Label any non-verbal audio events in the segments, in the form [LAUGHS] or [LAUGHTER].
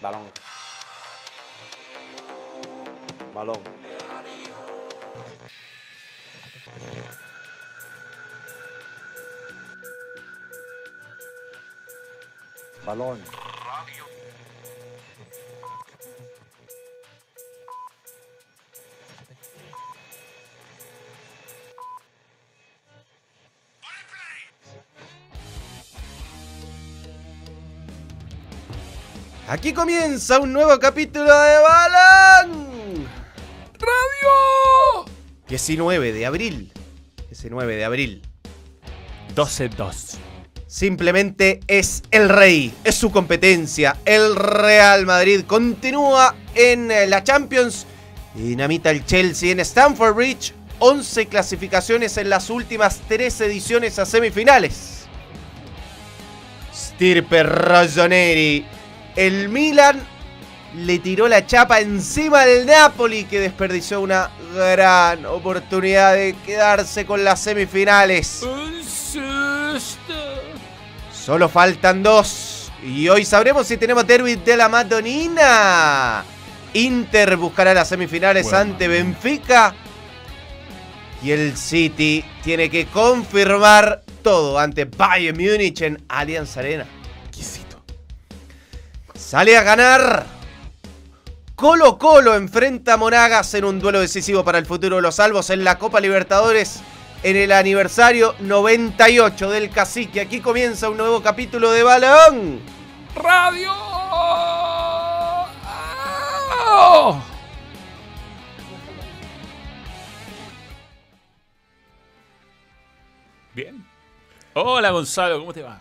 Balón. Balón. Balón. Aquí comienza un nuevo capítulo de Balón ¡Radio! 19 de abril. 19 de abril. 12-2. Simplemente es el rey, es su competencia. El Real Madrid continúa en la Champions. Dinamita el Chelsea en Stamford Bridge. 11 clasificaciones en las últimas 3 ediciones a semifinales. Stirpe Rossoneri. El Milan le tiró la chapa encima del Napoli que desperdició una gran oportunidad de quedarse con las semifinales. Un susto. Solo faltan dos. Y hoy sabremos si tenemos derby de la Madonina. Inter buscará las semifinales Bueno, ante. Benfica. Y el City tiene que confirmar todo ante Bayern Múnich en Allianz Arena. Sale a ganar. Colo Colo enfrenta a Monagas en un duelo decisivo para el futuro de los salvos en la Copa Libertadores en el aniversario 98 del cacique. Aquí comienza un nuevo capítulo de Balón. ¡Radio! Bien. Hola Gonzalo, ¿cómo te va?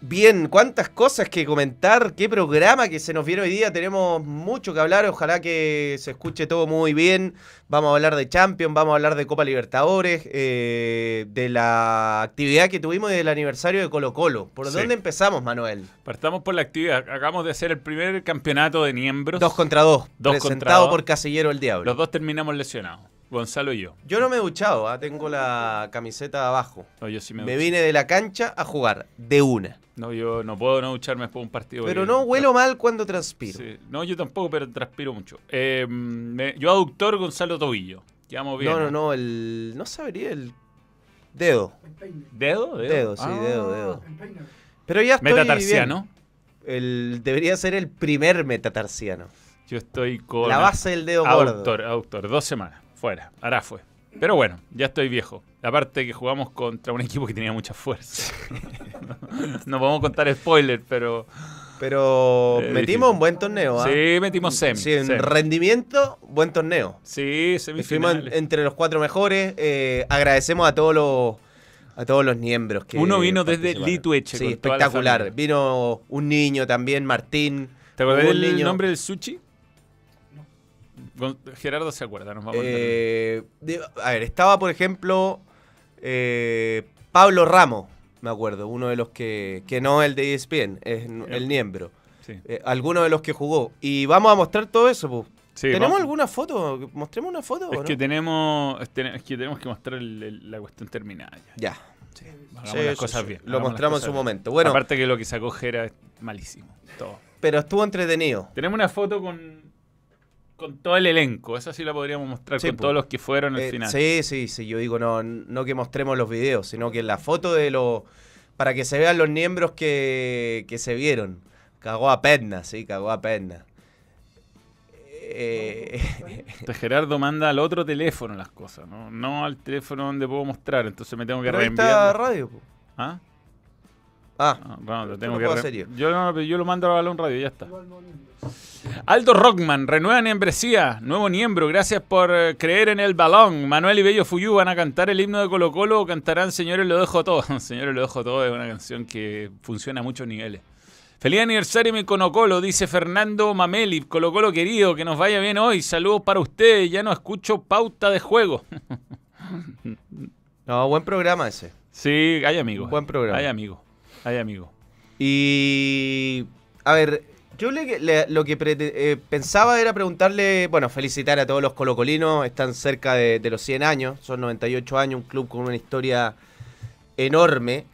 Bien, cuántas cosas que comentar, qué programa que se nos viene hoy día, tenemos mucho que hablar, ojalá que se escuche todo muy bien, vamos a hablar de Champions, vamos a hablar de Copa Libertadores, eh, de la actividad que tuvimos del aniversario de Colo Colo. ¿Por Sí. dónde empezamos, Manuel? Partamos por la actividad. Acabamos de hacer el primer campeonato de miembros. Dos contra dos, Dos presentado contra dos. por Casillero el Diablo. Los dos terminamos lesionados. Gonzalo y yo. Yo no me he duchado, ah, tengo la camiseta abajo. No, yo sí me, Me, ducho. vine de la cancha a jugar, de una. No, yo no puedo no ducharme después de un partido. Pero no huelo mal cuando transpiro. Sí. No, yo tampoco, pero transpiro mucho. Eh, me- yo aductor Gonzalo Tobillo. Llevamos bien. no, no, no, el... no sabría el dedo. ¿Dedo? ¿Dedo? Dedo, sí, Ah. dedo, dedo. Pero ya estoy Metatarsiano. bien. El, debería ser el primer metatarsiano. Yo estoy con. La base del dedo gordo. Aductor, aductor. Dos semanas. Fuera. Ahora fue. Pero bueno, ya estoy viejo. Aparte que jugamos contra un equipo que tenía mucha fuerza. [LAUGHS] no podemos contar spoiler, pero. Pero Eh, metimos un buen torneo. ¿ah? Sí, metimos semi. Sí, en semi. rendimiento, buen torneo. Sí, Estuvimos en- entre los cuatro mejores. Eh, agradecemos a todos los a todos los miembros que Uno vino desde. Litueche Sí, espectacular. Vino un niño también, Martín. ¿Te un del niño- nombre del sushi? Gerardo se acuerda, nos vamos a entender. Eh, de- a ver, estaba por ejemplo eh, Pablo Ramos, me acuerdo, uno de los que, que no el de ESPN, es el miembro. Sí. Eh, alguno de los que jugó. Y vamos a mostrar todo eso. pues. Sí, ¿Tenemos vamos- alguna foto? ¿Mostremos una foto? Es o que tenemos, es, que tenemos que mostrar el- el- la cuestión terminada. ya. Ya. Hagamos Sí, las sí, cosas bien. Lo hagamos las mostramos en su bien. momento. Bueno, Aparte que lo que sacó Gera es malísimo. Todo. pero estuvo entretenido. Tenemos una foto con, con todo el elenco. Esa sí la podríamos mostrar Sí, con todos los que fueron al Eh, final. sí, sí, sí. Yo digo, no, no que mostremos los videos, sino que la foto de los. Para que se vean los miembros que, que se vieron. Cagó a perna, sí, cagó a perna. Eh, Este Gerardo manda al otro teléfono las cosas, ¿no? No al teléfono donde puedo mostrar. Entonces me tengo que pero ahí está reenviar. radio. po. ¿Ah? Ah, Ah, no, lo tengo que re- yo. no, lo mando a Balón Radio, ya está. Aldo Rockman, renueva membresía, nuevo miembro, gracias por eh, creer en el balón. Manuel y Bello Fuyú van a cantar el himno de Colo Colo o cantarán Señores lo dejo todo. [LAUGHS] Señores lo dejo todo es una canción que funciona a muchos niveles. Feliz aniversario mi Colo Colo, dice Fernando Mameli, Colo Colo querido, que nos vaya bien hoy. Saludos para ustedes, ya no escucho pauta de juego. [LAUGHS] no, buen programa ese. sí, hay amigos. Buen programa. Hay amigos, hay amigos. Y. A ver, yo le- le- lo que eh, pensaba era preguntarle. Bueno, felicitar a todos los colocolinos. Están cerca de, de los 100 años. Son 98 años, un club con una historia enorme.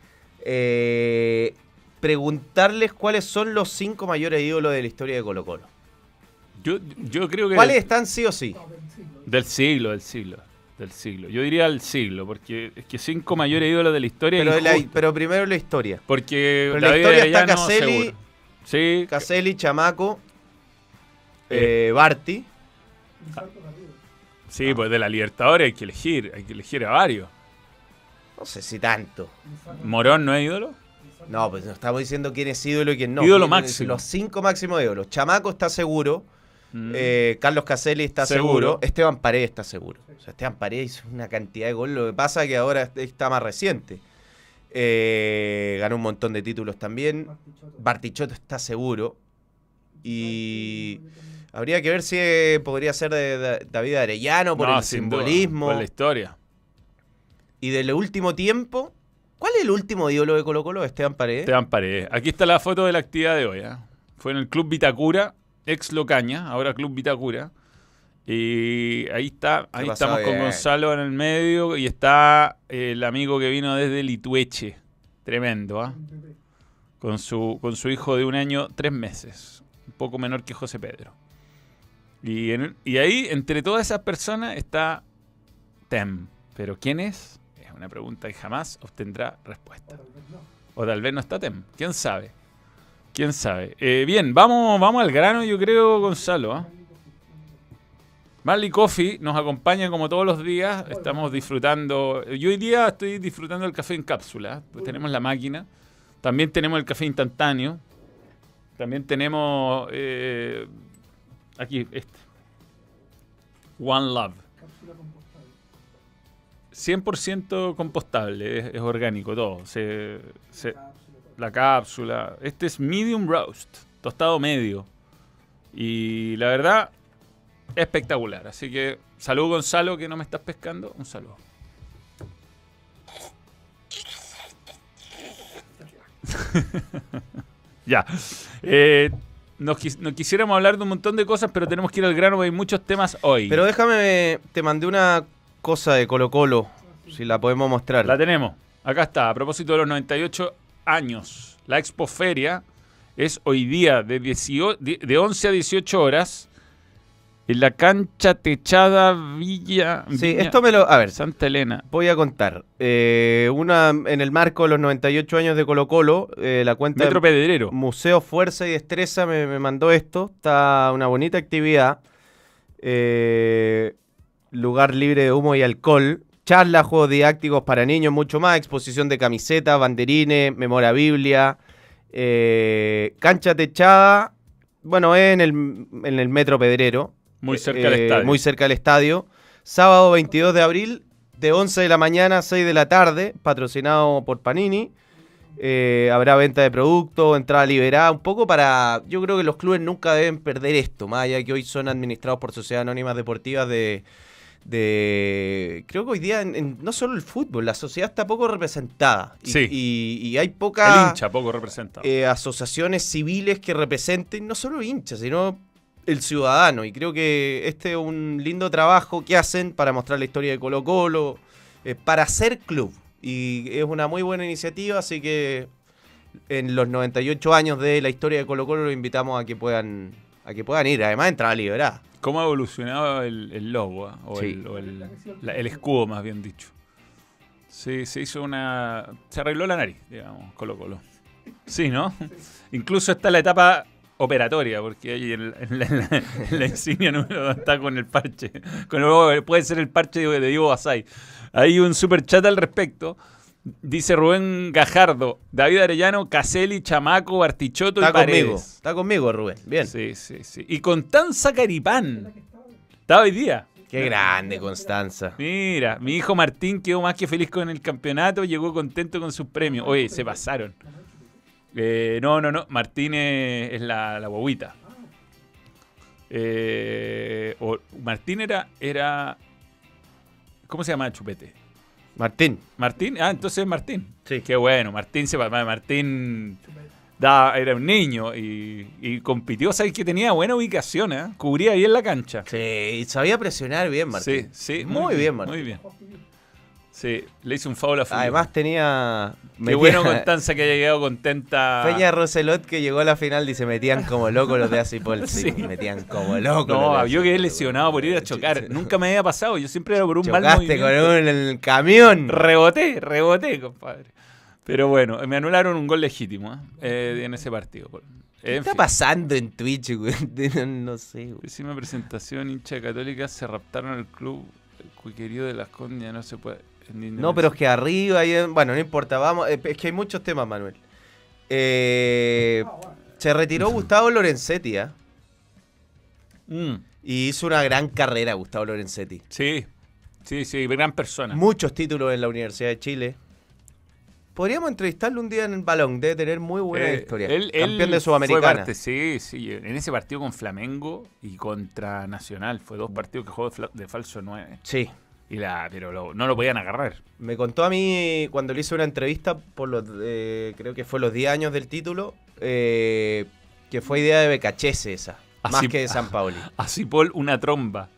Eh, preguntarles cuáles son los cinco mayores ídolos de la historia de Colo Colo. Yo, yo creo que. ¿Cuáles están sí o sí? Del siglo, del siglo. Del siglo. Yo diría el siglo, porque es que cinco mayores ídolos de la historia. Pero, es la- pero primero la historia. porque Pero la historia está Arellano, Caselli, seguro. Sí, Caselli, Chamaco, eh, Barty. sí, pues de la Libertadores hay que elegir, hay que elegir a varios. No sé si tanto. Morón no es ídolo. No, pues no estamos diciendo quién es ídolo y quién no. Ídolo máximo. Los cinco máximos ídolos. Chamaco está seguro. Mm. eh, Carlos Caselli está Seguro. seguro. Esteban Paredes está seguro. O sea, Esteban Paredes hizo una cantidad de goles. Lo que pasa es que ahora está más reciente. Eh, ganó un montón de títulos también. Bartichotto está seguro. Y habría que ver si eh, podría ser de, David Arellano por No, el duda, simbolismo. por la historia. Y del último tiempo, ¿cuál es el último ídolo de Colo Colo? Esteban Paredes. Esteban Paredes. Aquí está la foto de la actividad de hoy. ¿eh? Fue en el Club Vitacura, ex Locaña, ahora Club Vitacura. Y ahí está, ahí estamos con. Gonzalo en el medio y está el amigo que vino desde Litueche. Tremendo, ¿ah? Con su, con su hijo de un año, tres meses. Un poco menor que José Pedro. Y, en- y ahí, entre todas esas personas, está Tem. Pero ¿quién es? Es una pregunta que jamás obtendrá respuesta. O tal vez no está Tem. ¿Quién sabe? ¿Quién sabe? Eh, bien, vamos, vamos al grano, yo creo, Gonzalo. ¿ah? Marley Coffee nos acompaña como todos los días. Estamos disfrutando. Yo hoy día estoy disfrutando el café en cápsula. Pues tenemos la máquina. También tenemos el café instantáneo. También tenemos. eh, aquí, este. One Love. 100% compostable, es, es orgánico todo. Se- se- la cápsula. Este es medium roast, tostado medio. Y la verdad, espectacular. Así que salud Gonzalo, que no me estás pescando. Un saludo. [LAUGHS] ya. Eh, nos, quis- nos quisiéramos hablar de un montón de cosas, pero tenemos que ir al grano, porque hay muchos temas hoy. Pero déjame, te mandé una cosa de Colo Colo, si la podemos mostrar. La tenemos. Acá está. A propósito de los 98 años. La Expoferia es hoy día de, 18 de de 11 a 18 horas en la cancha techada Villa, sí, esto me lo... A ver, Santa Elena. voy a contar. Eh, una En el marco de los 98 años de Colo Colo, eh, la cuenta Metro Pedrero. Museo Fuerza y Destreza me, me mandó esto. Está una bonita actividad. Eh, lugar libre de humo y alcohol. Charlas, juegos didácticos para niños, mucho más. Exposición de camisetas, banderines, memorabilia. cancha techada. Bueno, es en el, en el Metro Pedrero. Muy cerca del Eh, estadio. Muy cerca del estadio. Sábado 22 de abril, de 11 de la mañana a 6 de la tarde, patrocinado por Panini. Eh, habrá venta de productos, entrada liberada, un poco para... Yo creo que los clubes nunca deben perder esto, más allá que hoy son administrados por sociedades anónimas deportivas de... de creo que hoy día en- en- no solo el fútbol, la sociedad está poco representada. Y, Sí. y- y hay El poca hincha poco representado. eh, asociaciones civiles que representen no solo hinchas, sino el ciudadano. Y creo que este es un lindo trabajo que hacen para mostrar la historia de Colo Colo, eh, para ser club. Y es una muy buena iniciativa, así que en los 98 años de la historia de Colo Colo los invitamos a que puedan, a que puedan ir. Además, entrada liberada. ¿Cómo ha evolucionado el, el logo? ah? O, Sí. el, o el- la- el escudo, más bien dicho. Sí, se hizo una... Se arregló la nariz, digamos, Colo Colo. Sí, ¿no? Incluso está la etapa operatoria, porque ahí en, [LAUGHS] la, en la- en la insignia número dos está con el parche. Con el- puede ser el parche de, de Diego Basay. Hay un super chat al respecto. Dice Rubén Gajardo, David Arellano, Caselli, Chamaco, Bartichotto y Está Paredes. conmigo, está conmigo Rubén. Bien. Sí, sí, sí. Y con tan Sacaripán. Estaba hoy día. Qué grande, Constanza. Mira, mi hijo Martín quedó más que feliz con el campeonato, llegó contento con sus premios. Oye, se pasaron. Eh, no, no, no. Martín es, la, la guaguita. Eh, o- Martín era, era. ¿Cómo se llama el chupete? Martín. Martín, ah, entonces es Martín. Sí. Qué bueno, Martín se Martín da- era un niño y, y compitió, sabes que tenía buena ubicación, ¿eh? cubría bien la cancha. Sí, sabía presionar bien, Martín. Sí, sí, Muy bien, Martín. Muy bien. Sí, le hice un foul a Fuyú. Además tenía... Qué metía- bueno Constanza que haya llegado contenta. Peña Roselot que llegó a la final dice metían como locos los de Asipol. [LAUGHS] Sí, Sí. metían como locos. los No, de yo quedé lesionado por ir a chocar. sí. Nunca me había pasado. Yo siempre era por un mal Chocaste movimiento. con un el camión. Reboté, reboté, compadre. Pero bueno, me anularon un gol legítimo ¿eh? Eh, en ese partido. ¿Qué En está fin. pasando en Twitch, güey? [LAUGHS] No sé, güey. Pésima presentación, hincha católica, se raptaron el club. El cuiquerío de las condias no se puede. No, pero es que arriba, en- bueno, no importa, vamos, eh, es que hay muchos temas, Manuel. Eh, se retiró [LAUGHS] Gustavo Lorenzetti, ¿ah? Mm, Y hizo una gran carrera Gustavo Lorenzetti. sí, sí, sí, gran persona. Muchos títulos en la Universidad de Chile. Podríamos entrevistarlo un día en el balón, debe tener muy buena Eh, historia. él- Campeón él de fue Sudamericana. parte, sí, sí. En ese partido con Flamengo y contra Nacional. Fue dos partidos que jugó de falso 9. Sí. Y la, pero lo- no lo podían agarrar. Me contó a mí cuando le hice una entrevista por los, eh, creo que fue los 10 años del título, eh, que fue idea de Becachese esa, más que de San Pauli. [LAUGHS] Así Paul, una tromba.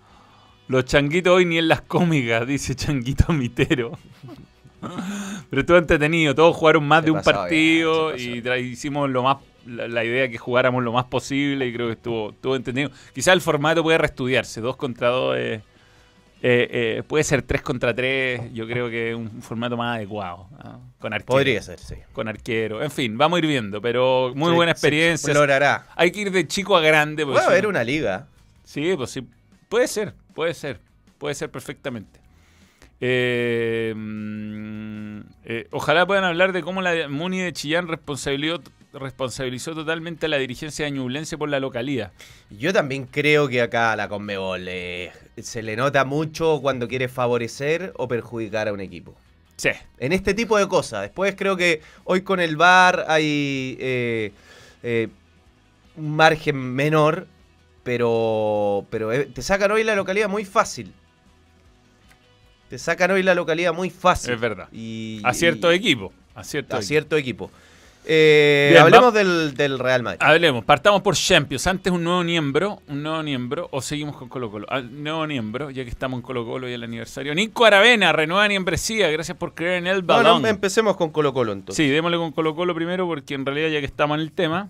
Los changuitos hoy ni en las cómicas, [LAUGHS] dice Changuito Mitero. [LAUGHS] Pero estuvo entretenido, todos jugaron más Se de un bien, partido y hicimos lo más la, la idea que jugáramos lo más posible y creo que estuvo, estuvo entretenido. Quizás el formato puede reestudiarse, dos contra dos, eh, eh, puede ser tres contra tres, yo creo que es un formato más adecuado, con arquero. Podría ser, sí. Con arquero, en fin, vamos a ir viendo, pero muy Sí, buena se experiencia. explorará. Hay que ir de chico a grande. Puede haber una liga. Sí, pues sí. Puede ser, puede ser. Puede ser perfectamente. Eh, mm, eh, ojalá puedan hablar de cómo la Muni de Chillán responsabilizó, responsabilizó totalmente a la dirigencia de Ñublense por la localía. Yo también creo que acá la Conmebol eh, se le nota mucho cuando quiere favorecer o perjudicar a un equipo. Sí. En este tipo de cosas. Después creo que hoy con el VAR hay eh, eh, un margen menor, pero, pero eh, te sacan hoy la localidad muy fácil. Te sacan hoy la localidad muy fácil. Es verdad. Y, A cierto y- equipo. A cierto A equipo. cierto equipo. Eh, Bien, hablemos del, del Real Madrid. Hablemos, partamos por Champions. Antes un nuevo miembro, un nuevo miembro, o seguimos con Colo Colo. Al nuevo miembro, ya que estamos en Colo Colo y el aniversario. Nico Aravena, renueva membresía. Gracias por creer en el No, balón. no, empecemos con Colo Colo entonces. Sí, démosle con Colo Colo primero porque en realidad ya que estamos en el tema.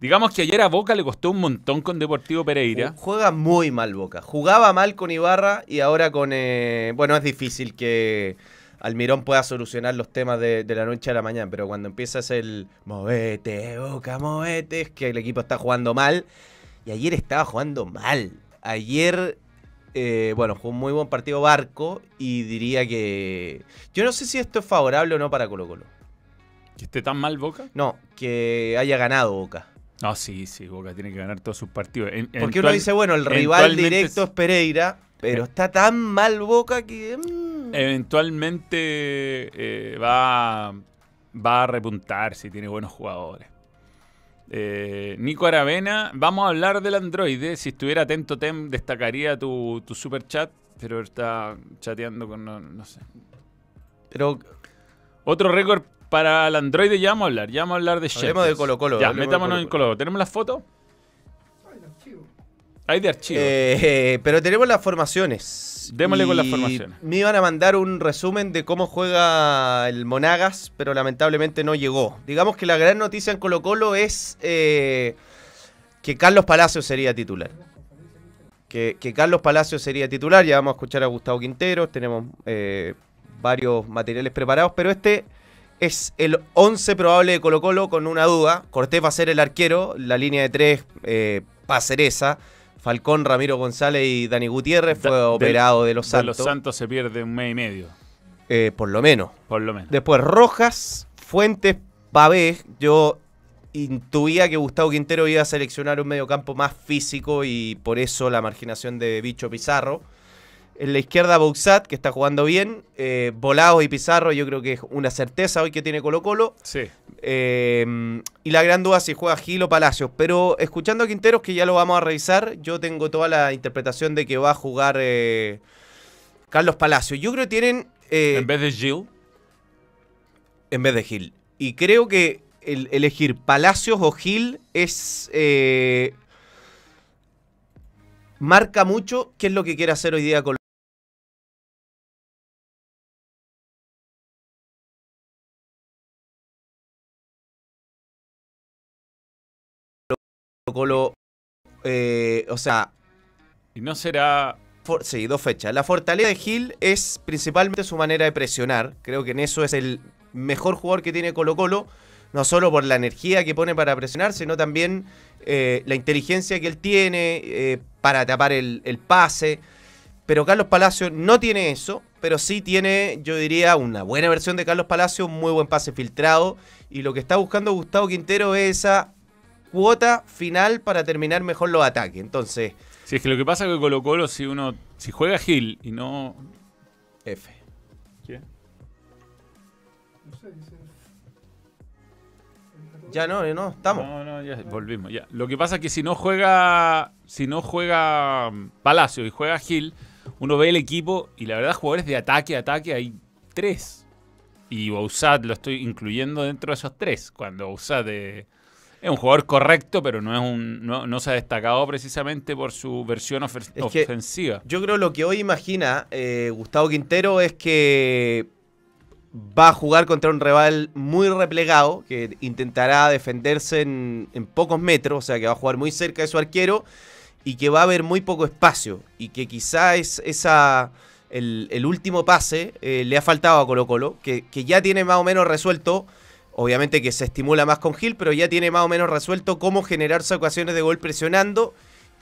Digamos que ayer a Boca le costó un montón con Deportivo Pereira. Juega muy mal Boca. Jugaba mal con Ibarra y ahora con... eh, bueno, es difícil que Almirón pueda solucionar los temas de, de la noche a la mañana, pero cuando empiezas el movete, Boca, movete, es que el equipo está jugando mal. Y ayer estaba jugando mal. Ayer, eh, bueno, fue un muy buen partido Barco y diría que... Yo no sé si esto es favorable o no para Colo Colo. ¿Que esté tan mal Boca? No, que haya ganado Boca. No, sí, sí, Boca tiene que ganar todos sus partidos. En- Porque uno eventual- dice, bueno, el rival directo es- es Pereira, pero Eh. está tan mal Boca que... mm, Eventualmente eh, va, va a repuntar si tiene buenos jugadores. Eh, Nico Aravena, vamos a hablar del androide. Si estuviera atento, Tem, destacaría tu, tu super chat, pero está chateando con. No, no sé. Pero Otro récord para el androide, ya vamos a hablar. Ya vamos a hablar de Hablemos de Colo-Colo, Ya, hablemos de metámonos en Colo-Colo. Colo. ¿Tenemos las fotos? Hay de archivo. Eh, [LAUGHS] pero tenemos las formaciones. Démosle con las formaciones. Me iban a mandar un resumen de cómo juega el Monagas, pero lamentablemente no llegó. Digamos que la gran noticia en Colo Colo es eh, que Carlos Palacios sería titular. Que, que Carlos Palacios sería titular. Ya vamos a escuchar a Gustavo Quinteros. Tenemos eh, varios materiales preparados, pero este es el 11 probable de Colo Colo con una duda. Cortés va a ser el arquero. La línea de tres eh, va a ser esa. Falcón, Ramiro González y Dani Gutiérrez fue Da- del- operado de los de Santos. los Santos se pierde un mes y medio, eh, por lo menos. por lo menos. Después Rojas, Fuentes, Pavé. Yo intuía que Gustavo Quintero iba a seleccionar un mediocampo más físico y por eso la marginación de Bicho Pizarro. En la izquierda Bouxat, que está jugando bien. Eh, y Pizarro, yo creo que es una certeza hoy que tiene Colo Colo. Sí. Eh, y la gran duda si juega Gil o Palacios. Pero escuchando a Quinteros, que ya lo vamos a revisar, yo tengo toda la interpretación de que va a jugar eh, Carlos Palacios. Yo creo que tienen... eh, en vez de Gil, en vez de Gil. Y creo que el elegir Palacios o Gil es. marca mucho qué es lo que quiere hacer hoy día con Colo, eh, o sea, Y no será. For- sí, dos fechas. La fortaleza de Gil es principalmente su manera de presionar. Creo que en eso es el mejor jugador que tiene Colo Colo. No solo por la energía que pone para presionar, sino también eh, la inteligencia que él tiene eh, para tapar el, el pase. Pero Carlos Palacio no tiene eso, pero sí tiene, yo diría, una buena versión de Carlos Palacio, un muy buen pase filtrado. Y lo que está buscando Gustavo Quintero es esa cuota final para terminar mejor los ataques. Entonces, Si es que lo que pasa es que Colo Colo, si uno. Si juega Gil y no. F. Ya no, no, estamos. No, no, ya volvimos. Ya. Lo que pasa es que si no juega. Si no juega mm, Palacio y juega Gil, uno ve el equipo y la verdad, jugadores de ataque, ataque, hay tres. Y Bausat lo estoy incluyendo dentro de esos tres. Cuando Bausat eh, es un jugador correcto, pero no, es un, no, no se ha destacado precisamente por su versión ofer- Es que- ofensiva. Yo creo lo que hoy imagina eh, Gustavo Quintero es que va a jugar contra un rival muy replegado, que intentará defenderse en, en pocos metros, o sea que va a jugar muy cerca de su arquero y que va a haber muy poco espacio y que quizá es esa el, el último pase eh, le ha faltado a Colo Colo, que, que ya tiene más o menos resuelto, obviamente que se estimula más con Gil, pero ya tiene más o menos resuelto cómo generarse ocasiones de gol presionando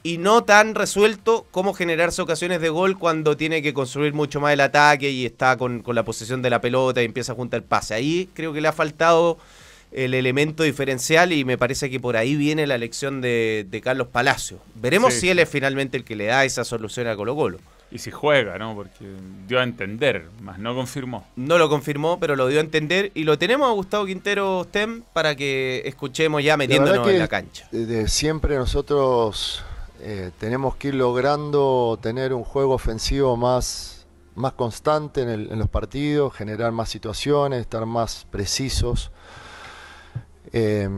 y no tan resuelto cómo generarse ocasiones de gol cuando tiene que construir mucho más el ataque y está con, con la posesión de la pelota y empieza a juntar pase. Ahí creo que le ha faltado el elemento diferencial y me parece que por ahí viene la elección de, de Carlos Palacio. Veremos Sí, si él es finalmente el que le da esa solución a Colo Colo. Y si juega, ¿no? Porque dio a entender, más no confirmó. No lo confirmó, pero lo dio a entender y lo tenemos a Gustavo Quintero Stem para que escuchemos ya metiéndonos que en la cancha. de- siempre nosotros eh, tenemos que ir logrando tener un juego ofensivo más, más constante en, el- en los partidos, generar más situaciones, estar más precisos eh,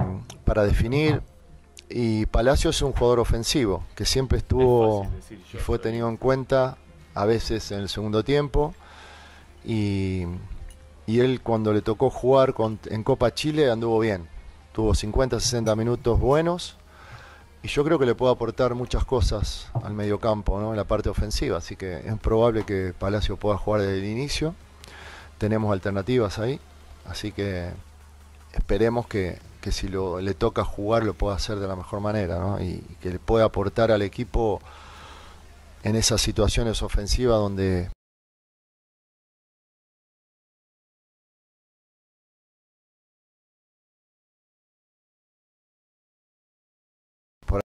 para definir. Y Palacio es un jugador ofensivo que siempre estuvo y fue tenido en cuenta a veces en el segundo tiempo. Y, y él cuando le tocó jugar con- en Copa Chile anduvo bien. Tuvo 50, 60 minutos buenos. Y yo creo que le puede aportar muchas cosas al mediocampo, ¿no? en la parte ofensiva. Así que es probable que Palacio pueda jugar desde el inicio. Tenemos alternativas ahí. Así que esperemos que, que si lo, le toca jugar lo pueda hacer de la mejor manera. ¿no? Y, y que le pueda aportar al equipo en esas situaciones ofensivas donde por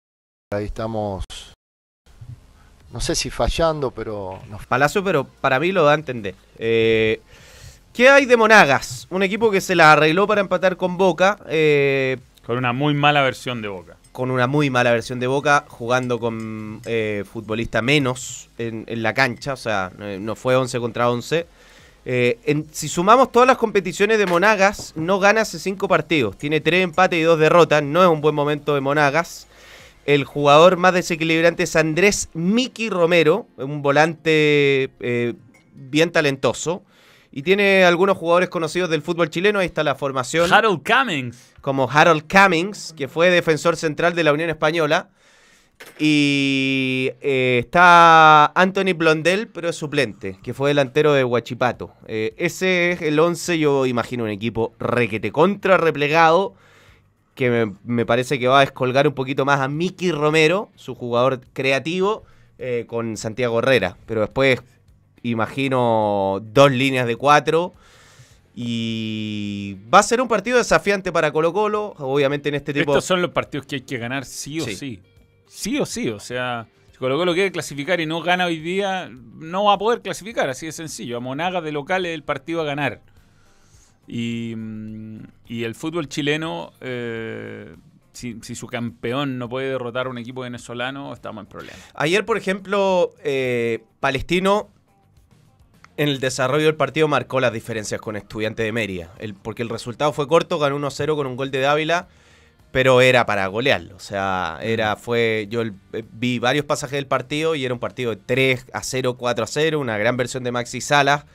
ahí estamos, no sé si fallando, pero nos Palacio, pero para mí lo da a entender. Eh, ¿Qué hay de Monagas? Un equipo que se la arregló para empatar con Boca, eh, Con una muy mala versión de Boca. Con una muy mala versión de Boca, jugando con eh, futbolista menos en, la cancha, o sea, no, fue 11 contra 11. Eh, si sumamos todas las competiciones de Monagas, no gana hace 5 partidos. Tiene 3 empates y 2 derrotas. No es un buen momento de Monagas. El jugador más desequilibrante es Andrés Miki Romero, un volante eh, bien talentoso. Y tiene algunos jugadores conocidos del fútbol chileno. Ahí está la formación Harold Cummings. como Harold Cummings, que fue defensor central de la Unión Española. Y eh, está Anthony Blondel, pero es suplente, que fue delantero de Huachipato. Eh, ese es el 11, yo imagino un equipo requete contra replegado, que me, me parece que va a descolgar un poquito más a Miki Romero, su jugador creativo, eh, con Santiago Herrera. Pero después imagino dos líneas de cuatro. Y va a ser un partido desafiante para Colo Colo, obviamente en este tipo... Estos son los partidos que hay que ganar sí o Sí. sí. Sí o sí. O sea, si Colo Colo quiere clasificar y no gana hoy día, no va a poder clasificar. Así de sencillo. A Monaga de local es el partido a ganar. Y, mm, y el fútbol chileno, eh, si, si su campeón no puede derrotar a un equipo venezolano, estamos en problemas. Ayer, por ejemplo, eh, Palestino en el desarrollo del partido marcó las diferencias con Estudiante de Mérida. El- porque el resultado fue corto, ganó 1-0 con un gol de Dávila, pero era para golearlo. O sea, era, fue. Yo el- eh, vi varios pasajes del partido y era un partido de 3 a 0, 4 a 0, una gran versión de Maxi Salas.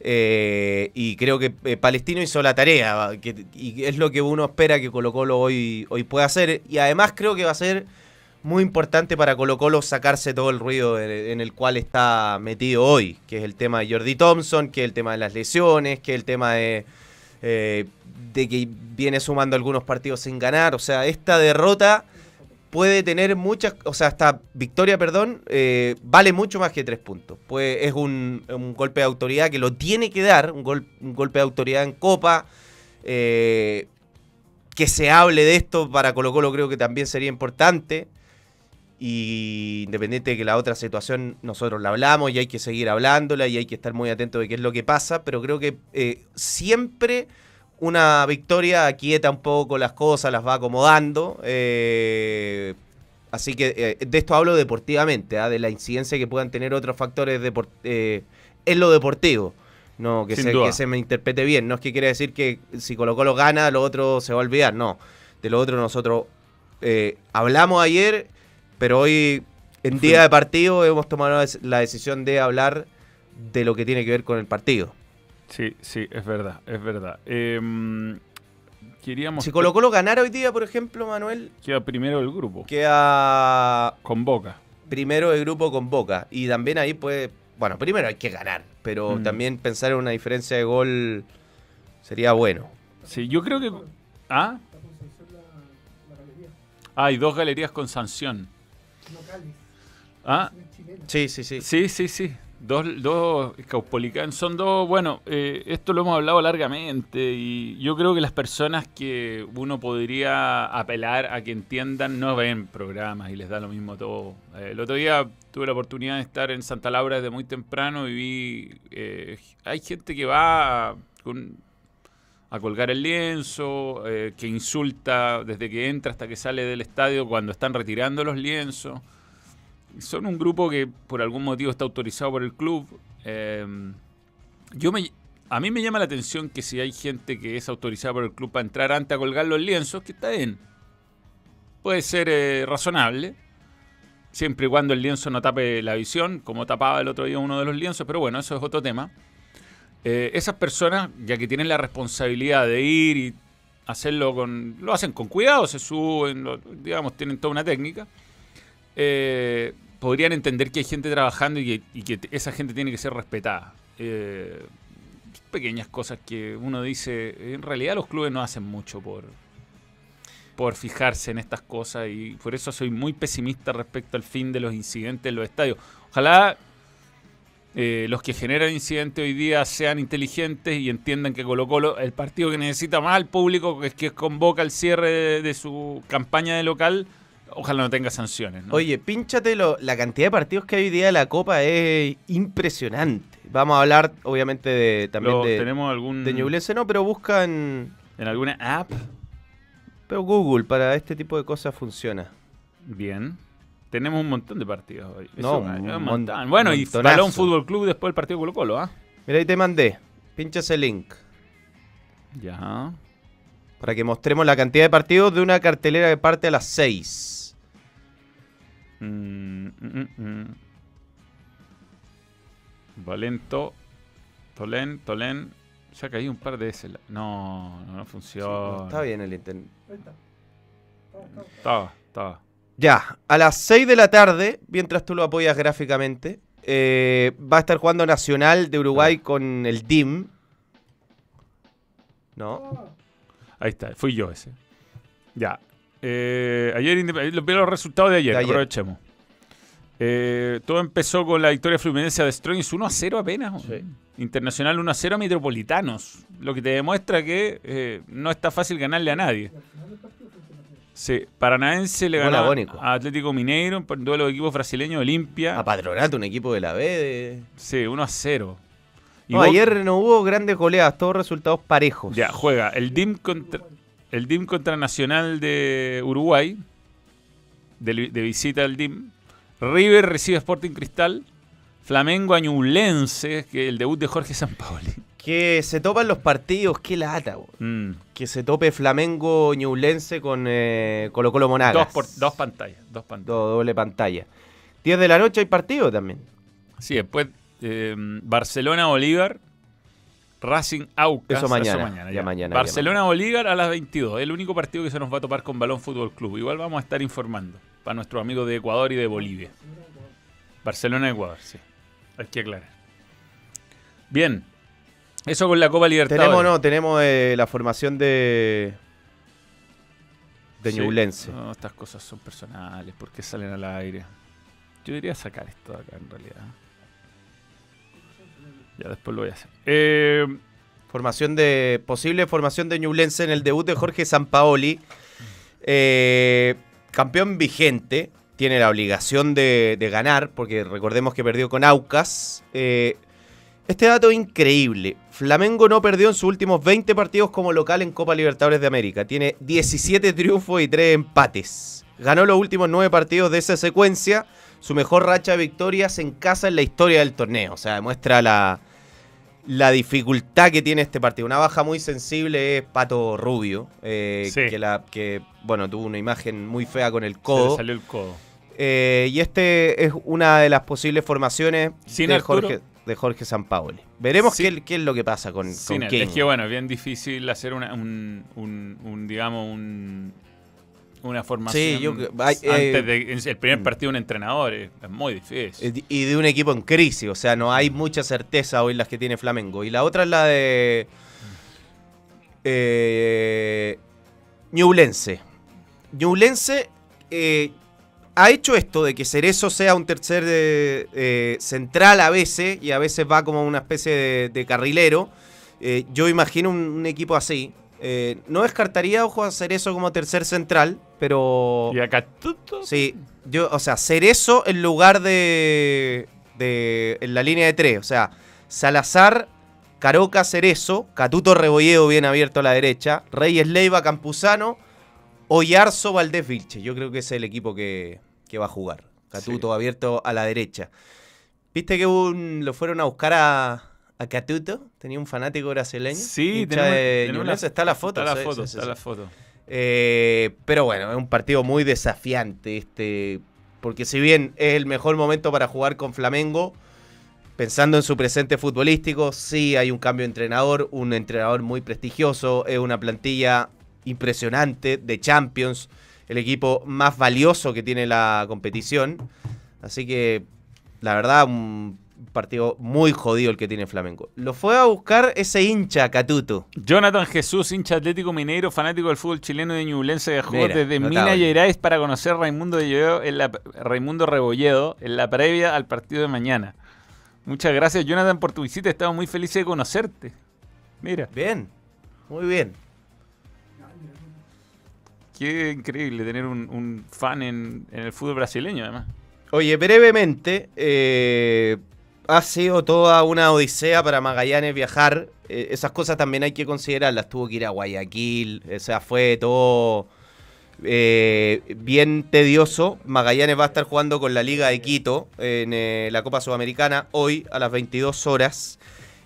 Eh, y creo que eh, Palestino hizo la tarea, que- y es lo que uno espera que Colo Colo hoy, hoy pueda hacer. Y además creo que va a ser muy importante para Colo Colo sacarse todo el ruido en, el cual está metido hoy, que es el tema de Jordi Thompson, que es el tema de las lesiones, que es el tema de, eh, de que viene sumando algunos partidos sin ganar. O sea, esta derrota puede tener muchas, o sea, esta victoria, perdón, eh, vale mucho más que tres puntos. Pues es un, un golpe de autoridad que lo tiene que dar, un, gol- un golpe de autoridad en Copa. eh, que se hable de esto para Colo Colo creo que también sería importante. Y independiente de que la otra situación nosotros la hablamos y hay que seguir hablándola y hay que estar muy atento de qué es lo que pasa, pero creo que eh, siempre una victoria aquieta un poco las cosas, las va acomodando. eh, así que eh, de esto hablo deportivamente, ¿ah? de la incidencia que puedan tener otros factores eh, en lo deportivo. No, que se, que se me interprete bien. No es que quiera decir que si Colo Colo gana, lo otro se va a olvidar. No. De lo otro nosotros hablamos ayer, pero hoy, en día de partido, hemos tomado la dec- la decisión de hablar de lo que tiene que ver con el partido. Sí, sí, es verdad, es verdad. Em, queríamos... Si Colo Colo ganara hoy día, por ejemplo, Manuel, Queda primero el grupo, queda con Boca. primero de grupo con Boca. Y también ahí puede. Bueno, primero hay que ganar. Pero Mm. también pensar en una diferencia de gol sería bueno. Sí, yo creo que... ¿Ah? Ah, hay dos galerías con sanción. Ah, Sí, sí, sí. sí, sí, sí. Dos, dos Caupolicán. Son dos, bueno, eh, esto lo hemos hablado largamente y yo creo que las personas que uno podría apelar a que entiendan no ven programas y les da lo mismo todo. Eh, el otro día tuve la oportunidad de estar en Santa Laura desde muy temprano y vi, eh, hay gente que va con, a colgar el lienzo, eh, que insulta desde que entra hasta que sale del estadio cuando están retirando los lienzos. Son un grupo que por algún motivo está autorizado por el club. Eh, yo me, a mí me llama la atención que si hay gente que es autorizada por el club para entrar antes a colgar los lienzos, que está bien. Puede ser eh, razonable, siempre y cuando el lienzo no tape la visión, como tapaba el otro día uno de los lienzos, pero bueno, eso es otro tema. Eh, esas personas, ya que tienen la responsabilidad de ir y hacerlo con. lo hacen con cuidado, se suben, digamos, tienen toda una técnica. eh, podrían entender que hay gente trabajando y que, y que esa gente tiene que ser respetada. Eh, pequeñas cosas que uno dice, en realidad los clubes no hacen mucho por, por fijarse en estas cosas y por eso soy muy pesimista respecto al fin de los incidentes en los estadios. Ojalá eh, los que generan incidentes hoy día sean inteligentes y entiendan que Colo Colo, el partido que necesita más al público, que es que convoca el cierre de, de su campaña de local, ojalá no tenga sanciones. ¿no? Oye, pínchate lo- la cantidad de partidos que hay hoy día de la Copa es impresionante. Vamos a hablar, obviamente, de, también Lo- de, ¿Tenemos algún de Ñublense, no, pero busca en. en alguna app? Pero Google para este tipo de cosas funciona. Bien. Tenemos un montón de partidos hoy. No, Eso, un montón. Bueno, y montonazo. Balón Fútbol Club después del partido Colo Colo, ¿ah? Mira, ahí te mandé. Pincha ese link. Ya. Para que mostremos la cantidad de partidos de una cartelera que parte a las 6. Mm, mm, mm, mm. Valento. Tolén, Tolén. Ha caído un par de veces. no, no funciona. está bien el internet. Estaba, estaba. Ya, a las 6 de la tarde, mientras tú lo apoyas gráficamente, eh, va a estar jugando Nacional de Uruguay con el DIM. ¿No? Ahí está, fui yo ese. Ya. Eh, ayer, los los resultados de ayer, De ayer. aprovechemos. Eh, todo empezó con la victoria fluminense de Strongest 1 a 0 apenas. Sí. Internacional 1 a 0 a Metropolitanos. Lo que te demuestra que eh, no está fácil ganarle a nadie. Sí, Paranaense le ganó agónico. a Atlético Mineiro por duelo de equipos brasileños Olimpia. A Patronato, un equipo de la B. de- Sí, 1 a 0. Y No, ayer no hubo grandes goleadas, todos resultados parejos. Ya, juega el DIM contra, el DIM contra Nacional de Uruguay. De, de visita al DIM. River recibe Sporting Cristal. Flamengo a Ñublense, que el debut de Jorge Sampaoli. Que se topan los partidos, qué lata. Mm. Que se tope Flamengo Ñublense con eh, Colo Colo Monagas. Dos, por, dos pantallas. Dos pantallas. Do- doble pantalla. 10 de la noche hay partido también. Sí, después eh, Barcelona-Bolívar. Racing Aucas. Eso mañana, ya. ya mañana, ya Barcelona Bolívar a las 22. El único partido que se nos va a topar con Balón Fútbol Club. Igual vamos a estar informando para nuestros amigos de Ecuador y de Bolivia. Barcelona Ecuador, sí. Hay que aclarar. Bien. Eso con la Copa Libertadores. Tenemos, no, tenemos eh, la formación de. de Sí. Ñublense. No, estas cosas son personales. ¿Por qué salen al aire? Yo diría sacar esto de acá en realidad. Ya después lo voy a hacer. Eh, Formación de. Posible formación de Ñublense en el debut de Jorge Sampaoli. Eh, campeón vigente. Tiene la obligación de, de ganar. Porque recordemos que perdió con Aucas. Eh, este dato es increíble. Flamengo no perdió en sus últimos 20 partidos como local en Copa Libertadores de América. Tiene 17 triunfos y 3 empates. Ganó los últimos 9 partidos de esa secuencia. Su mejor racha de victorias en casa en la historia del torneo. O sea, demuestra la, la dificultad que tiene este partido. Una baja muy sensible es Pato Rubio. eh, Sí. que, la, que, bueno, tuvo una imagen muy fea con el se le codo. salió el codo. Eh, y este es una de las posibles formaciones Sin de, Arturo. Jorge, de Jorge Sampaoli. Veremos Sí. qué, qué es lo que pasa con, Sin con. Es que bueno, es bien difícil hacer una, un, un- un, digamos, un, una formación. Sí, yo- hay- antes eh, de en el primer mm. partido de un entrenador. Es, es muy difícil. Eh, Y de un equipo en crisis, o sea, no hay mucha certeza hoy las que tiene Flamengo. Y la otra es la de. Eh, Ñublense. Ñublense eh, ha hecho esto de que Cerezo sea un tercer eh, eh, central a veces y a veces va como una especie de, de carrilero. Eh, yo imagino un, un equipo así. Eh, no descartaría, ojo, a Cerezo como tercer central, pero. Y acá Sí, yo, o sea, Cerezo en lugar de, de. en la línea de tres. O sea, Salazar, Caroca, Cerezo, Catuto Rebolledo bien abierto a la derecha, Reyes Leiva, Campuzano, Oyarzo, Valdés Vilche. Yo creo que ese es el equipo que, que va a jugar. Catuto abierto a la derecha. ¿Viste que un- lo fueron a buscar a, a Catuto? Tenía un fanático brasileño. Sí, tenemos- de tenemos Ñublense. la- está la foto. Está la foto, sí, sí, está la foto. Eh, pero bueno, es un partido muy desafiante este. Porque si bien es el mejor momento para jugar con Flamengo, pensando en su presente futbolístico, sí hay un cambio de entrenador, un entrenador muy prestigioso, es una plantilla impresionante de Champions, el equipo más valioso que tiene la competición. Así que, la verdad, un partido muy jodido el que tiene Flamengo. Lo fue a buscar ese hincha, Catuto. Jonathan Jesús, hincha atlético mineiro, fanático del fútbol chileno de Ñublense, viajó Mira, desde notable. Minas Gerais para conocer Raimundo, en la, Raimundo Rebolledo en la previa al partido de mañana. Muchas gracias, Jonathan, por tu visita. Estamos muy felices de conocerte. Mira, Bien, muy bien. Qué increíble tener un, un fan en, en el fútbol brasileño, además. Oye, brevemente, eh, ha sido toda una odisea para Magallanes viajar. Eh, esas cosas también hay que considerarlas. Tuvo que ir a Guayaquil, o sea, fue todo eh, bien tedioso. Magallanes va a estar jugando con la Liga de Quito en eh, la Copa Sudamericana hoy a las 22 horas.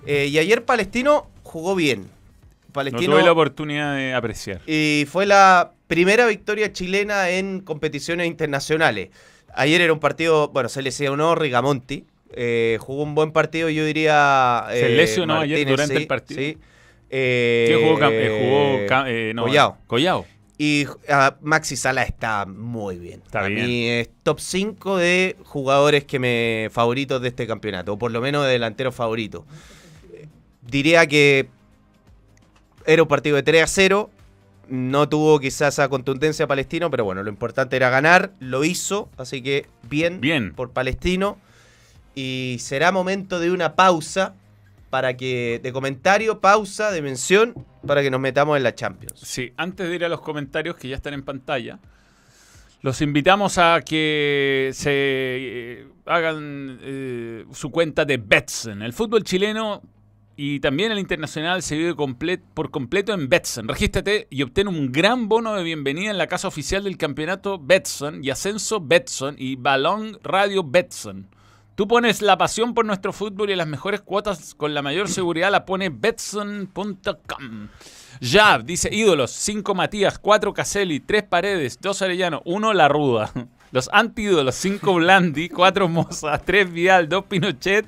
Eh, y ayer Palestino jugó bien. No Palestino tuve la oportunidad de apreciar. y fue la primera victoria chilena en competiciones internacionales. Ayer era un partido, bueno, se lesionó Rigamonti. eh, jugó un buen partido, yo diría. Se eh, lesionó ayer durante sí, el partido. Sí. Eh, ¿Qué jugó? Eh, jugó eh, no, Collao. Collao. Y ah, Maxi Sala está muy bien. Está A bien. mí es top 5 de jugadores que me favoritos de este campeonato, o por lo menos de delantero favorito. Eh, Diría que era un partido de 3 a 0. No tuvo quizás esa contundencia palestino, pero bueno, lo importante era ganar, lo hizo, así que bien, Bien. por palestino. Y será momento de una pausa para que, de comentario, pausa, de mención, para que nos metamos en la Champions. Sí, antes de ir a los comentarios que ya están en pantalla, los invitamos a que se eh, hagan eh, su cuenta de Betson. El fútbol chileno y también el internacional se vive por completo en Betson. Regístrate y obtén un gran bono de bienvenida en la casa oficial del campeonato Betson y Ascenso Betson y Balón Radio Betson. Tú pones la pasión por nuestro fútbol y las mejores cuotas con la mayor seguridad la pone betson.com. Ya, dice ídolos, 5 Matías, 4 Caselli, 3 Paredes, 2 Arellano, 1 La Ruda. Los antídolos, 5 Blandi, 4 Moza, 3 Vidal, 2 Pinochet,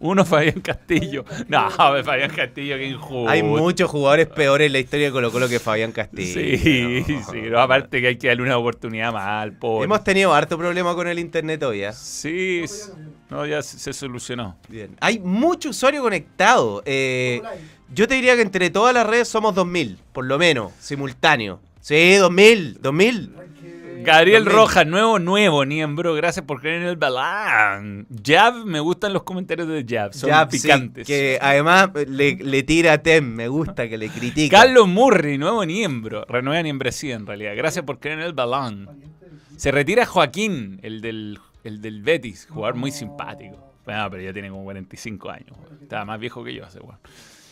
Uno Fabián Castillo. No, [LAUGHS] Fabián Castillo, qué injusto. Hay muchos jugadores peores en la historia de Colo Colo que Fabián Castillo. Sí, sí, no, aparte que hay que darle una oportunidad más al pobre. Hemos tenido harto problema con el internet hoy, ¿eh? Sí, no, ya se, se solucionó. Bien. Hay mucho usuario conectado. Eh, yo te diría que entre todas las redes somos 2000, por lo menos, simultáneo. Sí, 2000, 2000. Gabriel 2000. Rojas, nuevo, nuevo, Niembro, gracias por creer en el balán. Jab, me gustan los comentarios de Jab, son sí, picantes. que además le, le tira a Tem, me gusta que le critica. Carlos Murray, nuevo Niembro, renueva Niembresía en realidad, gracias por creer en el balán. Se retira Joaquín, el del, el del Betis, jugador muy simpático. Bueno, pero ya tiene como 45 años, estaba más viejo que yo ese weón.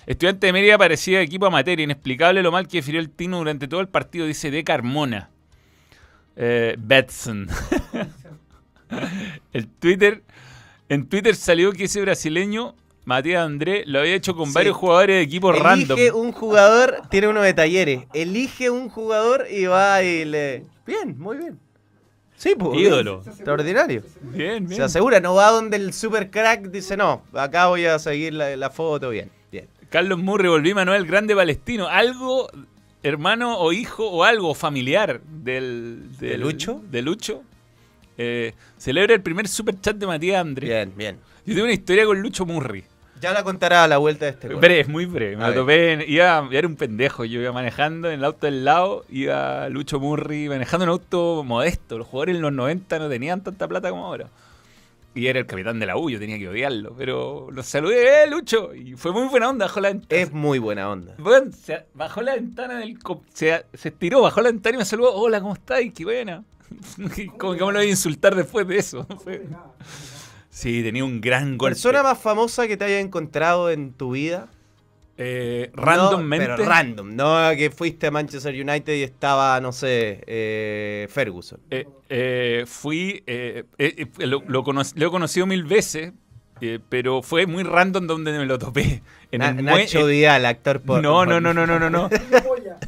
Estudiante de Mérida parecía equipo amateur, inexplicable lo mal que definió el Tino durante todo el partido, dice De Carmona. Eh, Betson. el Twitter, en Twitter salió que ese brasileño, Matías André, lo había hecho con Sí. varios jugadores de equipos random. Elige un jugador, tiene uno de talleres. Elige un jugador y va y le. Bien, muy bien. Sí, pues. Ídolo. bien. Extraordinario. Bien, bien. Se asegura, no va donde el super crack dice, no, acá voy a seguir la, la foto. Bien, bien. Carlos Murray, volví Manuel Grande Palestino. Algo, hermano o hijo o algo familiar del, ¿De Lucho? De Lucho. Eh, celebra el primer super chat de Matías André. Bien, bien. Yo tengo una historia con Lucho Murray. Ya la contará a la vuelta de este gol. Breve, es muy breve. Me A lo topé. en- iba, era un pendejo. Yo iba manejando en el auto del lado. Iba Lucho Murray manejando un auto modesto. Los jugadores en los 90 no tenían tanta plata como ahora. Y era el capitán de la U. Yo tenía que odiarlo. Pero lo saludé, ¡eh, Lucho! Y fue muy buena onda. Bajó la ventana. Es muy buena onda. Bueno, se bajó la ventana del. Se, se estiró, bajó la ventana y me saludó. Hola, ¿cómo estás? Qué buena. [LAUGHS] ¿Cómo que me lo voy a insultar después de eso? Sí, tenía un gran golpe. ¿Persona más famosa que te haya encontrado en tu vida? Eh, No, randommente. pero random, no que fuiste a Manchester United y estaba, no sé, eh, Ferguson. Eh, eh, fui. eh, lo, lo cono- lo he conocido mil veces, eh, pero fue muy random donde me lo topé. En Na- el Nacho Vidal, actor por. No, no, no, no, no, no, no.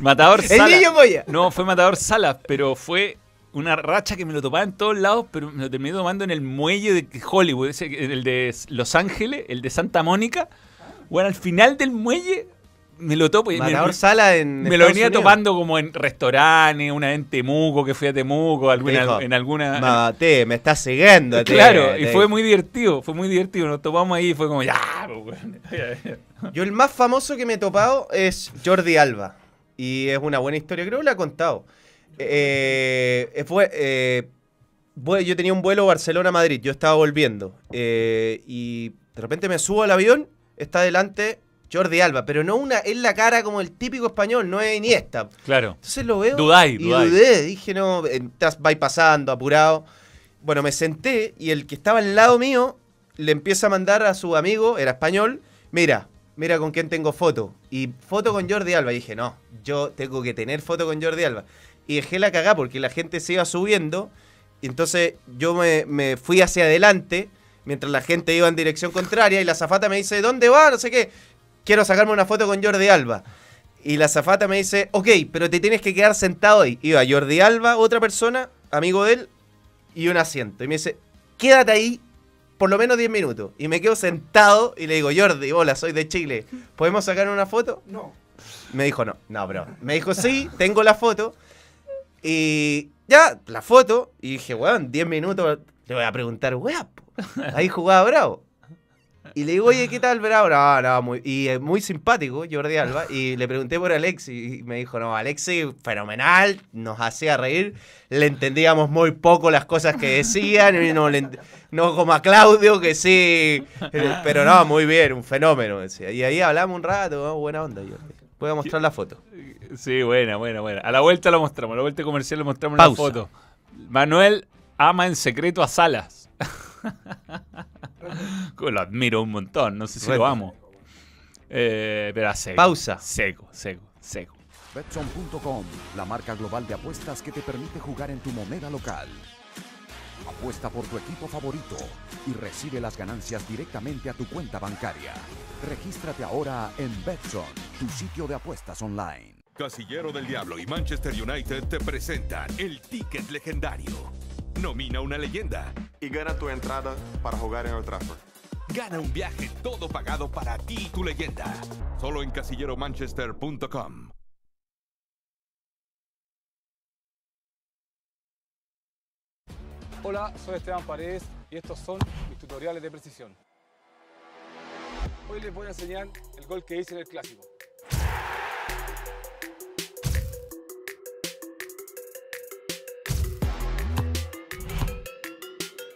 Matador El Salas. niño Moya. No, fue Matador Salas, pero fue una racha que me lo topaba en todos lados, pero me lo terminé tomando en el muelle de Hollywood, ese, el de Los Ángeles, el de Santa Mónica. Bueno, al final del muelle me lo topo y me, Matador me- Sala en. me lo venía Unidos. topando como en restaurantes, una vez en Temuco, que fui a Temuco, alguna, en alguna... Mate, me estás siguiendo. te- Claro, y te- fue muy divertido, fue muy divertido. Nos topamos ahí y fue como, ya, pues, weón". [LAUGHS] Yo el más famoso que me he topado es Jordi Alba. Y es una buena historia, creo que la he contado. Eh, eh, fue, eh, yo tenía un vuelo Barcelona-Madrid, yo estaba volviendo. eh, y de repente me subo al avión, está delante Jordi Alba, pero no una, es la cara como el típico español, no es Iniesta. Claro. Entonces lo veo Dudáis, y dudáis. dudé, dije, no, estás vais pasando, apurado. Bueno, me senté y el que estaba al lado mío le empieza a mandar a su amigo, era español, mira, mira con quién tengo foto. Y foto con Jordi Alba. Y dije, no, yo tengo que tener foto con Jordi Alba. Y dejé la cagá porque la gente se iba subiendo. Y entonces yo me, me fui hacia adelante mientras la gente iba en dirección contraria. Y la zafata me dice, ¿dónde va? No sé qué. Quiero sacarme una foto con Jordi Alba. Y la zafata me dice, ok, pero te tienes que quedar sentado ahí. Iba Jordi Alba, otra persona, amigo de él, y un asiento. Y me dice, quédate ahí por lo menos 10 minutos. Y me quedo sentado y le digo, Jordi, hola, soy de Chile. ¿Podemos sacar una foto? No. Me dijo, no, no, bro. Me dijo, sí, tengo la foto. Y ya, la foto. Y dije, weón, 10 minutos, le voy a preguntar, weón. [LAUGHS] Ahí jugaba Bravo. Y le digo, oye, ¿qué tal, Bravo? No, no, muy, y es muy simpático, Jordi Alba. Y le pregunté por Alexi. Y me dijo, no, Alexi, fenomenal, nos hacía reír. Le entendíamos muy poco las cosas que decían. y no, le no como a Claudio, que sí. Pero no, muy bien, un fenómeno. decía. Y ahí hablamos un rato, ¿no? buena onda, Jordi. Voy a mostrar la foto. Sí, buena, buena, buena. A la vuelta lo mostramos, a la vuelta comercial lo mostramos Pausa. la foto. Manuel ama en secreto a Salas. [LAUGHS] lo admiro un montón, no sé si lo amo. Eh, pero a seco. Pausa. Seco, seco, seco. Betson.com, la marca global de apuestas que te permite jugar en tu moneda local. Apuesta por tu equipo favorito y recibe las ganancias directamente a tu cuenta bancaria. Regístrate ahora en Betson, tu sitio de apuestas online. Casillero del Diablo y Manchester United te presentan el ticket legendario. Nomina una leyenda. y gana tu entrada para jugar en Old Trafford. Gana un viaje todo pagado para ti y tu leyenda. Solo en casilleromanchester.com. Hola, soy Esteban Paredes y estos son mis tutoriales de precisión. Hoy les voy a enseñar el gol que hice en el clásico.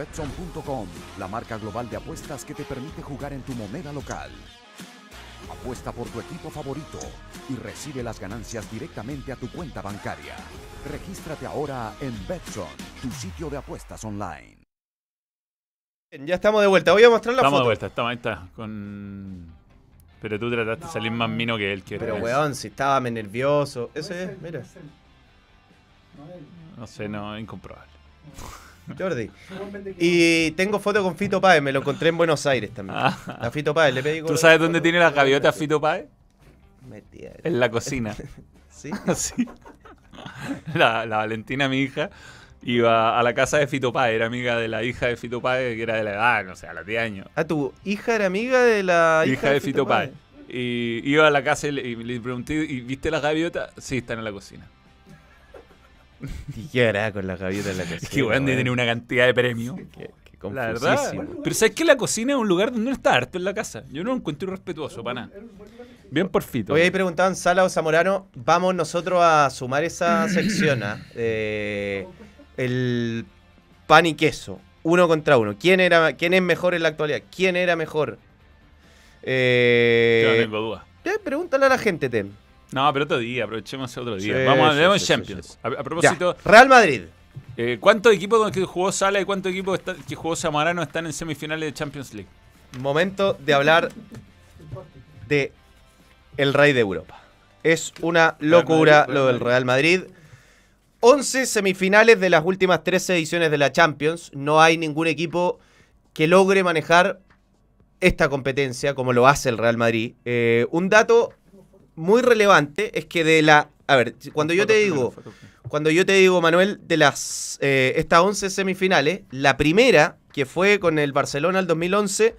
Betson.com, la marca global de apuestas que te permite jugar en tu moneda local. Apuesta por tu equipo favorito y recibe las ganancias directamente a tu cuenta bancaria. Regístrate ahora en Betson, tu sitio de apuestas online. Bien, Ya estamos de vuelta. Voy a mostrar la Estamos de foto. vuelta, estamos ahí está. Con... Pero tú trataste de salir más mino que él. Que Pero eres. weón, si estaba me nervioso. Ese es, mira. No sé, no, incomprobable. Jordi. Y tengo foto con Fito Páez, me lo encontré en Buenos Aires también. Ah. A Fito Páez le pedí ¿Tú sabes dónde tiene las gaviotas Fito Páez? En la cocina. [LAUGHS] ¿Sí? [LAUGHS] Sí. La, la Valentina, mi hija, iba a la casa de Fito Páez, era amiga de la hija de Fito Páez, que era de la edad, no sé, a los 10 años. Ah, tu hija era amiga de la hija, de Fito Páez. Y iba a la casa y le, y le pregunté, ¿y viste las gaviotas? Sí, están en la cocina. [LAUGHS] Y qué hará con la gaviota en la cocina. Que de tener una cantidad de premios. Qué, qué La verdad. Pero sabes que la cocina es un lugar donde no está harto en la casa. Yo no lo encuentro irrespetuoso para nada. Bien por Fito. Hoy ahí preguntaban Sala o Zamorano, vamos nosotros a sumar esa [CLEARS THROAT] sección, ¿ah? Eh, el pan y queso, uno contra uno. ¿Quién, era, ¿Quién es mejor en la actualidad? ¿Quién era mejor? Eh, Yo no tengo duda. eh, pregúntale a la gente, Tem. No, pero otro día, aprovechemos otro día. Sí, Vamos a sí, Champions. A, Ya, propósito, Real Madrid. eh, ¿cuántos equipos que jugó Sala y cuántos equipos está- que jugó Zamorano están en semifinales de Champions League? Momento de hablar de el rey de Europa. Es una locura Madrid, lo del. Real Madrid. 11 semifinales de las últimas 13 ediciones de la Champions. No hay ningún equipo que logre manejar esta competencia como lo hace el Real Madrid. Eh, un dato muy relevante es que de la... A ver, cuando yo te digo... Cuando yo te digo, Manuel, de las eh, estas 11 semifinales, la primera, que fue con el Barcelona el 2011,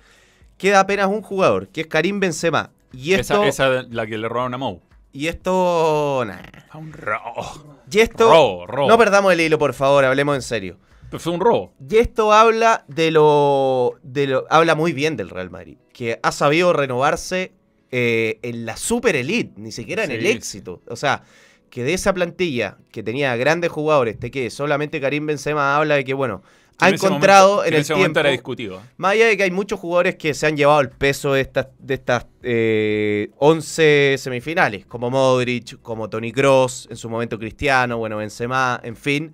queda apenas un jugador, que es Karim Benzema. Y esto... Esa, esa la que le robaron a Mou. Y esto... nah. Un robo. Y esto... Robo, robo. No perdamos el hilo, por favor, hablemos en serio. Fue un robo. Y esto habla de lo, de lo. Habla muy bien del Real Madrid. Que ha sabido renovarse eh, en la super elite, ni siquiera en Sí, el éxito. O sea, que de esa plantilla que tenía grandes jugadores, te que solamente Karim Benzema habla de que, bueno, ha en encontrado momento- en en el ese tiempo. era discutido. Más allá de que hay muchos jugadores que se han llevado el peso de estas, de estas eh, 11 semifinales, como Modric, como Tony Cross, en su momento Cristiano, bueno, Benzema, en fin,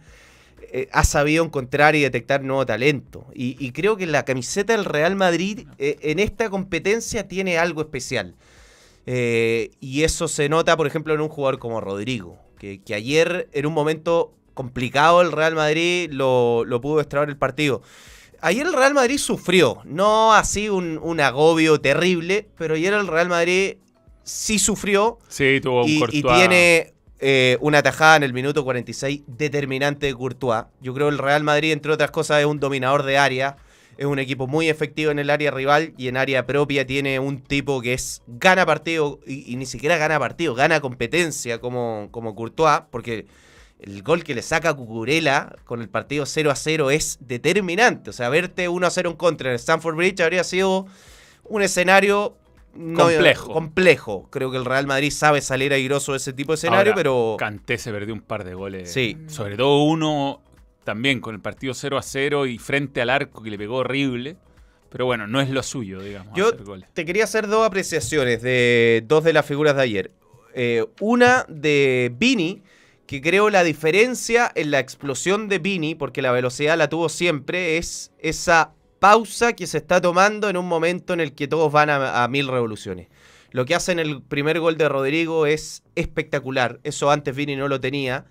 eh, ha sabido encontrar y detectar nuevo talento. Y, y creo que la camiseta del Real Madrid eh, en esta competencia tiene algo especial. Eh, y eso se nota, por ejemplo, en un jugador como Rodrigo, que, que ayer, en un momento complicado, el Real Madrid lo, lo pudo extraer el partido. Ayer el Real Madrid sufrió, no así un, un agobio terrible, pero ayer el Real Madrid sí sufrió Sí, tuvo un y, y tiene eh, una tajada en el minuto 46 determinante de Courtois. Yo creo que el Real Madrid, entre otras cosas, es un dominador de área. Es un equipo muy efectivo en el área rival y en área propia tiene un tipo que es gana partido y, y ni siquiera gana partido, gana competencia como, como Courtois, porque el gol que le saca a Cucurella con el partido 0 a 0 es determinante. O sea, verte 1 a 0 en contra en el Stanford Bridge habría sido un escenario no- Complejo. complejo. Creo que el Real Madrid sabe salir airoso de ese tipo de escenario, Ahora, pero Kanté se perdió un par de goles. Sí. Sobre todo uno también con el partido 0 a 0 y frente al arco que le pegó horrible. Pero bueno, no es lo suyo, digamos, Yo hacer goles. te quería hacer dos apreciaciones de dos de las figuras de ayer. Eh, una de Vini, que creo la diferencia en la explosión de Vini, porque la velocidad la tuvo siempre, es esa pausa que se está tomando en un momento en el que todos van a, a mil revoluciones. Lo que hace en el primer gol de Rodrigo es espectacular. Eso antes Vini no lo tenía.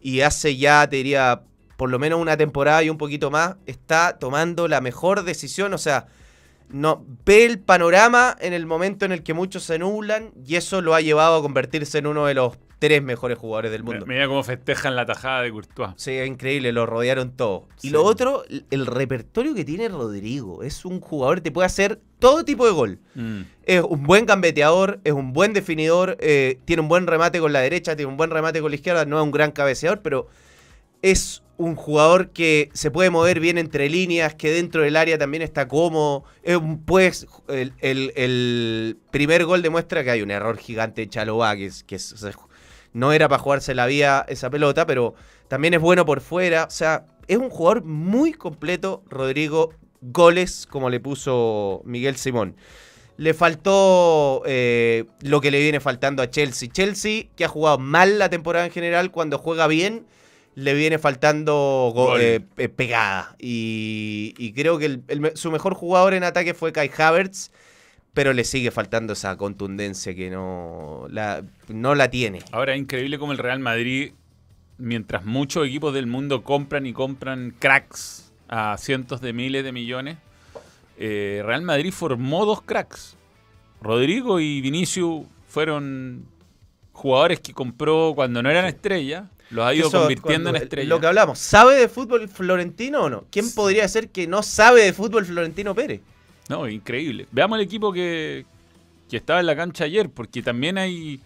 Y hace ya, te diría, por lo menos una temporada y un poquito más, está tomando la mejor decisión. O sea, no ve el panorama en el momento en el que muchos se nublan y eso lo ha llevado a convertirse en uno de los tres mejores jugadores del mundo. Mira cómo festejan la tajada de Courtois. Sí, es increíble, lo rodearon todo. Y lo otro, el repertorio que tiene Rodrigo. Es un jugador que te puede hacer todo tipo de gol. Mm. Es un buen gambeteador, es un buen definidor, eh, tiene un buen remate con la derecha, tiene un buen remate con la izquierda, no es un gran cabeceador, pero es un jugador que se puede mover bien entre líneas, que dentro del área también está cómodo. Pues, el, el- primer gol demuestra que hay un error gigante de Chalobá, que, no era para jugarse la vía esa pelota, pero también es bueno por fuera. O sea, es un jugador muy completo, Rodrigo. Goles, como le puso Miguel Simón. Le faltó eh, lo que le viene faltando a Chelsea. Chelsea, que ha jugado mal la temporada en general, cuando juega bien, le viene faltando eh, pegada. Y, y creo que el- el me- su mejor jugador en ataque fue Kai Havertz, pero le sigue faltando esa contundencia que no la, no la tiene. Ahora es increíble como el Real Madrid, mientras muchos equipos del mundo compran y compran cracks a cientos de miles de millones, eh, Real Madrid formó dos cracks. Rodrigo y Vinicius fueron jugadores que compró cuando no eran estrellas, los ha ido Eso, convirtiendo en estrellas. Lo que hablamos, ¿sabe de fútbol Florentino o no? ¿Quién podría ser que no sabe de fútbol Florentino Pérez? No, increíble. Veamos el equipo que, que estaba en la cancha ayer, porque también hay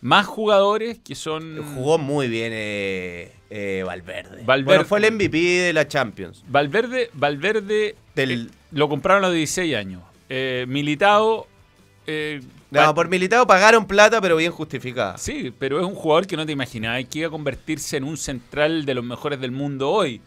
más jugadores que son... Jugó muy bien eh, eh, Valverde. Valverde. Bueno, fue el MVP de la Champions. Valverde, Valverde Del- eh, lo compraron a los 16 años. Militao... eh, No, por militado pagaron plata, pero bien justificada. Sí, pero es un jugador que no te imaginabas que iba a convertirse en un central de los mejores del mundo hoy.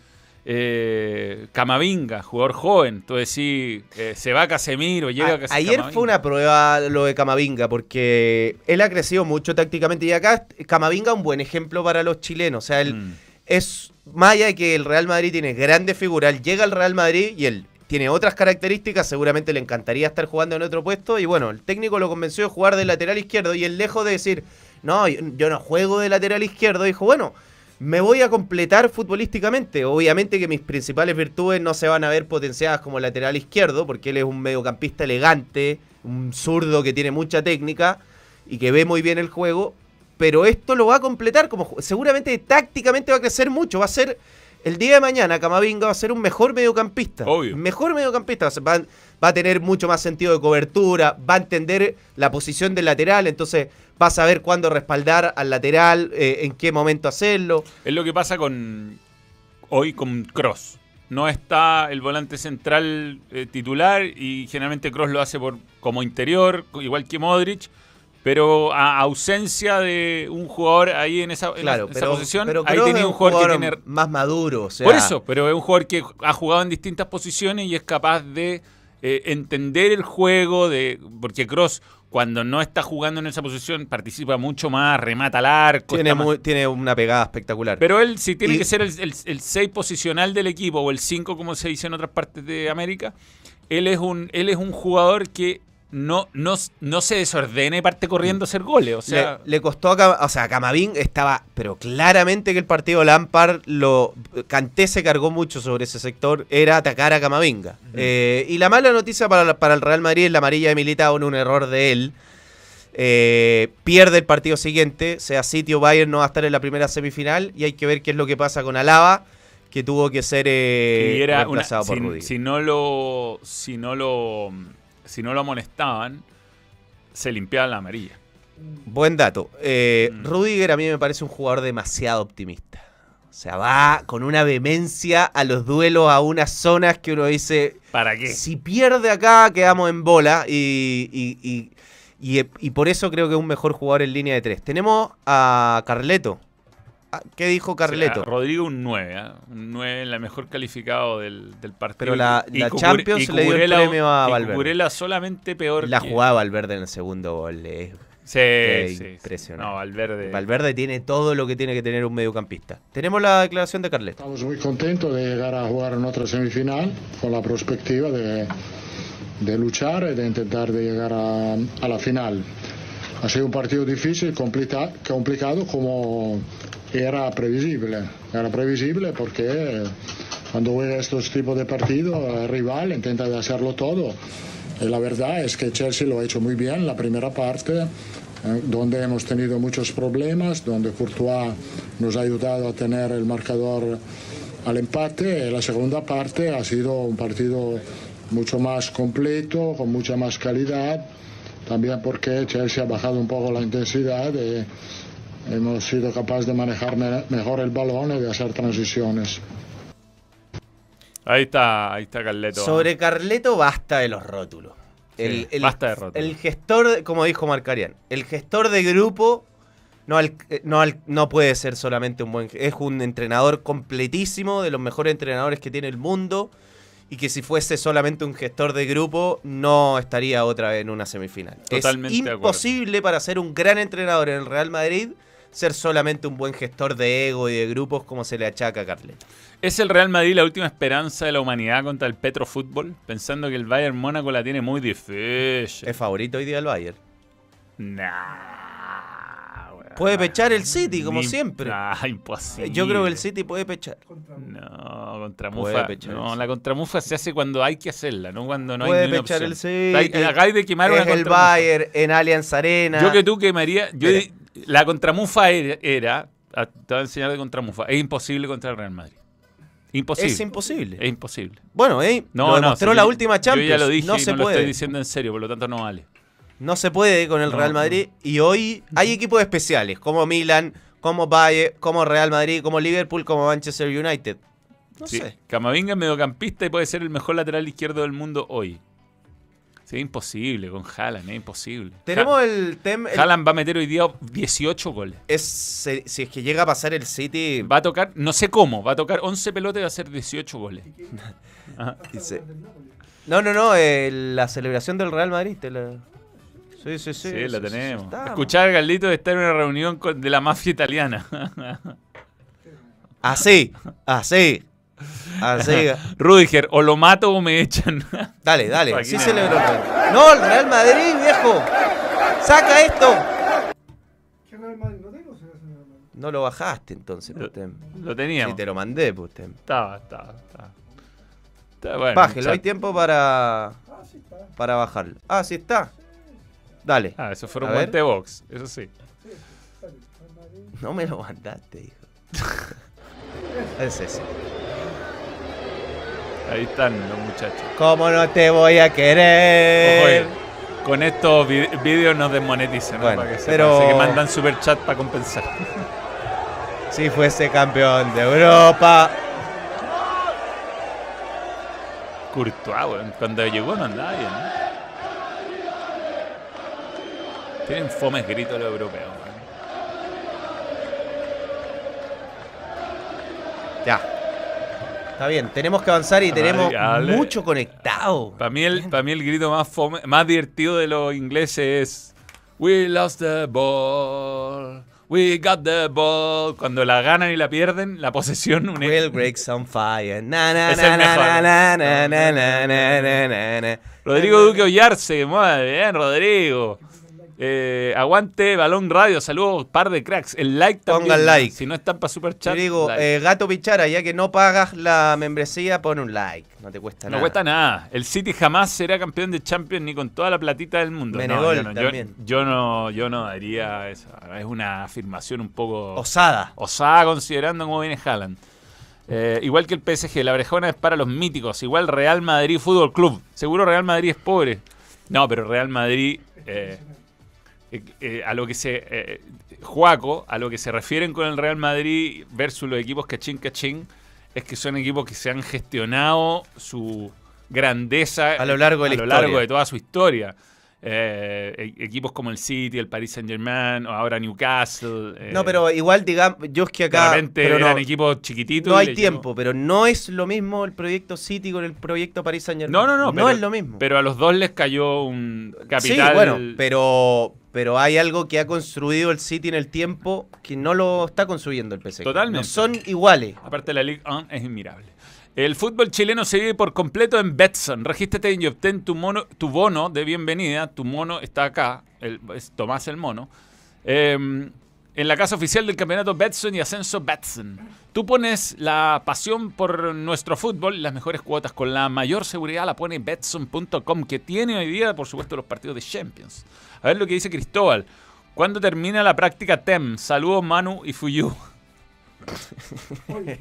Eh, Camavinga, jugador joven. Entonces sí, eh, se va Casemiro, llega A- ayer Camavinga. fue una prueba lo de Camavinga, porque él ha crecido mucho tácticamente y acá Camavinga un buen ejemplo para los chilenos. O sea, él Mm. es más allá de que el Real Madrid tiene grandes figuras, llega al Real Madrid y él tiene otras características, seguramente le encantaría estar jugando en otro puesto y bueno, el técnico lo convenció de jugar de lateral izquierdo y él lejos de decir, no, yo, no juego de lateral izquierdo, dijo, bueno, me voy a completar futbolísticamente. Obviamente que mis principales virtudes no se van a ver potenciadas como lateral izquierdo, porque él es un mediocampista elegante, un zurdo que tiene mucha técnica y que ve muy bien el juego, pero esto lo va a completar como seguramente tácticamente va a crecer mucho, va a ser el día de mañana Camavinga va a ser un mejor mediocampista. Obvio. Mejor mediocampista, va, va a tener mucho más sentido de cobertura, va a entender la posición del lateral, entonces va a saber cuándo respaldar al lateral, eh, en qué momento hacerlo. Es lo que pasa con hoy con Cross. No está el volante central eh, titular y generalmente Cross lo hace por como interior, igual que Modric, pero a ausencia de un jugador ahí en esa, en Claro, esa pero, posición, pero ahí tenía un jugador, que tiene más maduro. o sea, Por eso, pero es un jugador que ha jugado en distintas posiciones y es capaz de eh, entender el juego, de porque Cross cuando no está jugando en esa posición participa mucho más, remata al arco. tiene, más- una pegada espectacular. Pero él, si tiene Y- que ser el 6 posicional del equipo o el 5 como se dice en otras partes de América, él es un, él es un jugador que no, no, no se desordena y parte corriendo a hacer goles. O sea, le, le costó a, Cam- o sea, a Camavín estaba, pero claramente que el partido Lampard lo Canté se cargó mucho sobre ese sector, era atacar a Camavinga. Eh, y la mala noticia para, para el Real Madrid es la amarilla de Militao en un error de él. Eh, pierde el partido siguiente, sea City o Bayern no va a estar en la primera semifinal y hay que ver qué es lo que pasa con Alaba, que tuvo que ser eh, una- reemplazado por si, Rudiger. si no lo si no lo si no lo amonestaban se limpiaba la amarilla Buen dato. Eh, Mm. Rudiger a mí me parece un jugador demasiado optimista. O sea, va con una vehemencia a los duelos, a unas zonas que uno dice, para qué si pierde acá, quedamos en bola. Y, y- y- y- y por eso creo que es un mejor jugador en línea de tres. Tenemos a Carleto. Ah, ¿Qué dijo Carleto? O sea, Rodrigo un 9, ¿ah? un 9 la mejor calificado del, del partido. Pero la- Y la Champions y le dio el premio a y Valverde. Solamente peor La que- jugada Valverde en el segundo gol es Sí, Qué sí, sí. impresionante. No, Valverde. Valverde tiene todo lo que tiene que tener un mediocampista. Tenemos la declaración de Carlet. Estamos muy contentos de llegar a jugar en otra semifinal con la perspectiva de, de luchar y de intentar de llegar a, a la final. Ha sido un partido difícil, complica- complicado como era previsible. Era previsible porque cuando juega estos tipos de partidos el rival intenta de hacerlo todo. Y la verdad es que Chelsea lo ha hecho muy bien en la primera parte, eh, donde hemos tenido muchos problemas, donde Courtois nos ha ayudado a tener el marcador al empate. La segunda parte ha sido un partido mucho más completo, con mucha más calidad, también porque Chelsea ha bajado un poco la intensidad y hemos sido capaces de manejar me- mejor el balón y de hacer transiciones. Ahí está, ahí está Carleto. Sobre Carleto basta de los rótulos. El, Sí, el- basta de rótulos. El gestor, de- como dijo Marcarian, el gestor de grupo no, al- eh, no, al- no puede ser solamente un buen... Es un entrenador completísimo, de los mejores entrenadores que tiene el mundo, y que si fuese solamente un gestor de grupo no estaría otra vez en una semifinal. Totalmente es imposible para ser un gran entrenador en el Real Madrid ser solamente un buen gestor de ego y de grupos como se le achaca a Carleto. ¿Es el Real Madrid la última esperanza de la humanidad contra el Petro Fútbol? Pensando que el Bayern Mónaco la tiene muy difícil. Es favorito hoy día el Bayern. Nah. Puede pechar el City, como Ni- siempre. Ah, [LAUGHS] imposible. Yo creo que el City puede pechar. No, contra Puede Mufa. pechar No, el la contramufa se hace cuando hay que hacerla, no cuando no puede hay una pechar el opción. City. Hay- acá hay de quemar una el contramufa. Bayern en Allianz Arena. Yo que tú quemaría. Yo Mira. La contramufa era, era- Te voy a enseñar de contramufa. Es imposible contra el Real Madrid. Imposible. Es imposible. Es imposible. Bueno, eh, No, lo no. demostró si la yo- última Champions. Yo ya lo dije no y se no lo puede. estoy diciendo en serio, por lo tanto no vale. No se puede con el No, Real. Madrid. Y hoy hay equipos especiales, como Milan, como Bayern, como Real Madrid, como Liverpool, como Manchester United. No Sí, sé. Camavinga es mediocampista y puede ser el mejor lateral izquierdo del mundo hoy. Sí, es imposible con Haaland, es imposible. Tenemos Ha- el tema. Haaland va a meter hoy día 18 goles. Es, si es que llega a pasar el City. Va a tocar, no sé cómo, va a tocar 11 pelotas y va a hacer 18 goles. [LAUGHS] dice- No, no, no. eh, la celebración del Real Madrid. te la- Sí, sí, sí. Sí, la sí, sí, tenemos. estamos. Escuchar a Galdito de estar en una reunión con- de la mafia italiana. Así, así. Así. [LAUGHS] Rudiger, o lo mato o me echan. [LAUGHS] Dale, dale. Sí celebró. No, el Real Madrid, viejo. Saca esto. No lo bajaste entonces, Lo, Putem. lo teníamos. Sí, te lo mandé, Putem. Estaba, estaba, estaba. Bueno, Bájelo, hay tiempo para. Para bajarlo. Ah, sí está. Dale. Ah, eso ver. guantes de box, eso sí. No me lo mandaste, hijo. [LAUGHS] es ese. Ahí están los muchachos. ¿Cómo no te voy a querer? Ojo, con estos vídeos nos desmonetizan, pero- Así que mandan super chat para compensar. [LAUGHS] Si fuese campeón de Europa. Courtois. Cuando llegó no andaba bien, ¿no? Tienen fomes gritos los europeos. Ya. Está bien, tenemos que avanzar y tenemos mucho conectado. Para mí, el, para mí el grito más, fome- más divertido de los ingleses es We lost the ball, we got the ball. Cuando la ganan y la pierden, la posesión une. Will breaks on fire. Rodrigo Duque Ollarse, muy bien, Rodrigo. Eh, aguante Balón Radio, saludos, par de cracks. El like también. Pongan like. Si no están para super chat, digo, like. eh, gato pichara, ya que no pagas la membresía, pon un like. No te cuesta no nada. cuesta nada. El City jamás será campeón de Champions ni con toda la platita del mundo. No, Menegol yo, no, yo- también. yo no, yo no daría esa. Es una afirmación un poco Osada. osada considerando cómo viene Haaland. Eh, igual que el PSG, la Brejona es para los míticos. Igual Real Madrid Fútbol Club. Seguro Real Madrid es pobre. No, pero Real Madrid, eh, eh, eh, a lo que se. eh, Juaco, a lo que se refieren con el Real Madrid versus los equipos cachín cachín, es que son equipos que se han gestionado su grandeza A lo largo de la a lo historia. largo de toda su historia. Eh, e- equipos como el City, el Paris Saint Germain, o ahora Newcastle. eh, No, pero igual, digamos, yo es que acá. repente pero no, eran equipos chiquititos. no hay tiempo, pero no es lo mismo el proyecto City con el proyecto Paris Saint Germain. No, no, no. No pero- es lo mismo. Pero a los dos les cayó un sí, capital. bueno, pero, pero hay algo que ha construido el City en el tiempo que no lo está construyendo el PSG. Totalmente. No son iguales. Aparte la Ligue 1 es inmirable. El fútbol chileno se vive por completo en Betson. Regístrate y obtén tu, mono, tu bono de bienvenida. Tu mono está acá. El, es Tomás el mono. Eh, en la casa oficial del campeonato Betson y Ascenso Betson. Tú pones la pasión por nuestro fútbol y las mejores cuotas con la mayor seguridad la pone Betson.com, que tiene hoy día, por supuesto, los partidos de Champions. A ver lo que dice Cristóbal. ¿Cuándo termina la práctica TEM? Saludos Manu y Fuyu. [LAUGHS]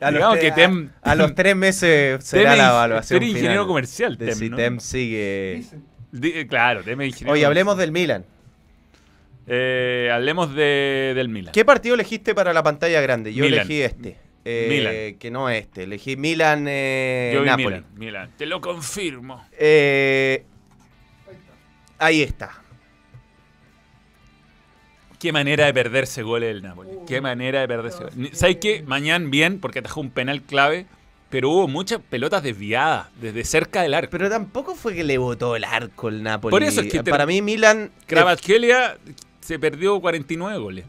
A los, que Tem- a, a los tres meses [LAUGHS] será Tem la evaluación. Tem ingeniero final comercial, de Tem, si ¿no? Tem sigue. Di- claro, TEM ingeniero Oye, hablemos del Milan. Eh, hablemos de, del Milan. ¿Qué partido elegiste para la pantalla grande? Yo Milan. elegí este. Eh, Milan. Que no este. Elegí Milan eh, Yo vi Napoli. Milan, Milan. Te lo confirmo. Eh, ahí está. Qué manera de perderse goles el Napoli. Qué manera de perderse goles. ¿Sabes qué? Mañana bien, porque atajó un penal clave, pero hubo muchas pelotas desviadas desde cerca del arco. Pero tampoco fue que le botó el arco el Napoli. Por eso es que Para mí Milan... Kravatskelia se perdió 49 goles.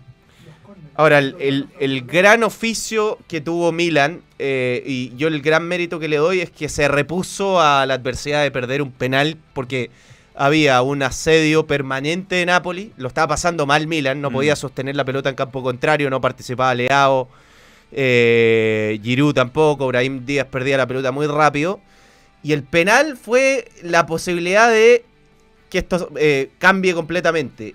Ahora, el, el- el gran oficio que tuvo Milan, eh, y yo el gran mérito que le doy es que se repuso a la adversidad de perder un penal, porque había un asedio permanente de Napoli, lo estaba pasando mal Milan, no Mm. podía sostener la pelota en campo contrario, no participaba Leao, eh, Giroud tampoco, Brahim Díaz perdía la pelota muy rápido, y el penal fue la posibilidad de que esto eh, cambie completamente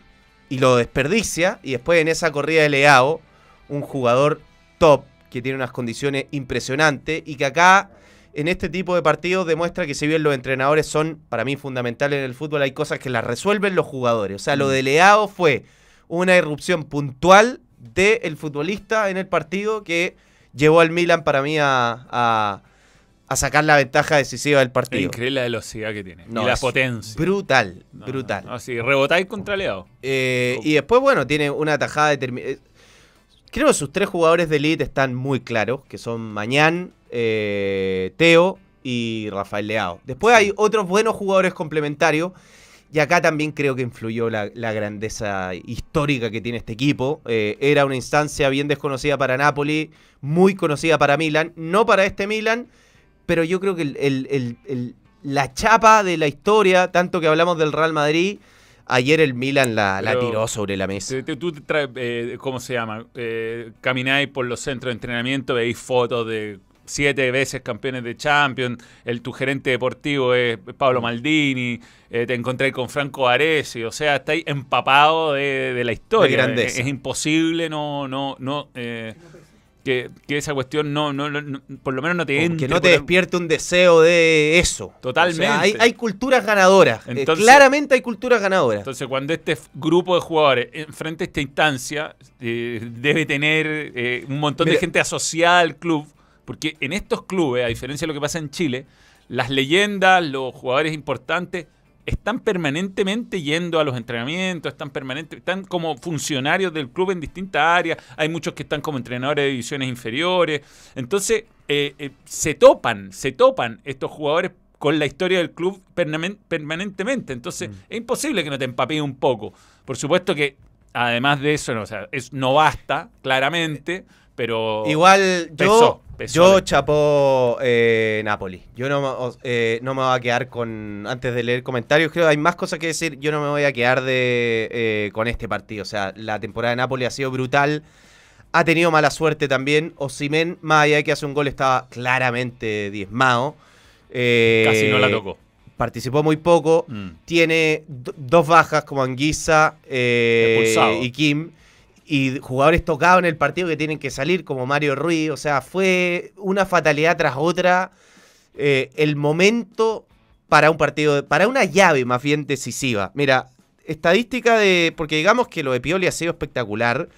y lo desperdicia. Y después en esa corrida de Leao, un jugador top que tiene unas condiciones impresionantes y que acá en este tipo de partidos demuestra que si bien los entrenadores son para mí fundamentales en el fútbol, hay cosas que las resuelven los jugadores. O sea, lo de Leao fue una irrupción puntual del futbolista en el partido que llevó al Milan para mí a, a- a sacar la ventaja decisiva del partido. increíble la velocidad que tiene. No, y la potencia. Brutal, No, brutal. No, sí, rebotáis contra Leao. Eh, y después, bueno, tiene una tajada determinada. Creo que sus tres jugadores de elite están muy claros, que son Mañán, eh, Teo y Rafael Leao. Después hay otros buenos jugadores complementarios. Y acá también creo que influyó la, la grandeza histórica que tiene este equipo. Eh, era una instancia bien desconocida para Napoli, muy conocida para Milan, no para este Milan, pero yo creo que el- el- el- la chapa de la historia, tanto que hablamos del Real Madrid, ayer el Milan la, tiró sobre la mesa. Tú, tú te traes, eh, ¿cómo se llama? Eh, camináis por los centros de entrenamiento, veis fotos de siete veces campeones de Champions, el, tu gerente deportivo es Pablo Maldini, eh, te encontré con Franco Aresi, o sea, estáis empapado de, de la historia. Es, es imposible no, no, no, eh, que, que esa cuestión no, no, por lo menos no te entre. que no te despierte un deseo de eso. Totalmente. O sea, hay, hay culturas ganadoras. Eh, claramente hay culturas ganadoras. Entonces, cuando este grupo de jugadores enfrenta esta instancia, eh, debe tener eh, un montón Mira. de gente asociada al club, porque en estos clubes, a diferencia de lo que pasa en Chile, las leyendas, los jugadores importantes, están permanentemente yendo a los entrenamientos, están permanentes, están como funcionarios del club en distintas áreas, hay muchos que están como entrenadores de divisiones inferiores, entonces eh, eh, se topan, se topan estos jugadores con la historia del club permanentemente, entonces es imposible que no te empapes un poco. Por supuesto que además de eso, no, o sea, es, no basta, claramente, pero... Igual yo, pesó, pesó yo de- chapó eh, Napoli. Yo no, eh, no me voy a quedar con. Antes de leer comentarios, creo que hay más cosas que decir. Yo no me voy a quedar de, eh, con este partido. O sea, la temporada de Napoli ha sido brutal. Ha tenido mala suerte también. Osimen, más allá de que hace un gol, estaba claramente diezmado. Eh, Casi no la tocó. Participó muy poco. Mm. Tiene do- dos bajas como Anguisa eh, y Kim. Y jugadores tocados en el partido que tienen que salir, como Mario Ruiz. O sea, fue una fatalidad tras otra. Eh, el momento para un partido, para una llave más bien decisiva. Mira, estadística de. Porque digamos que lo de Pioli ha sido espectacular.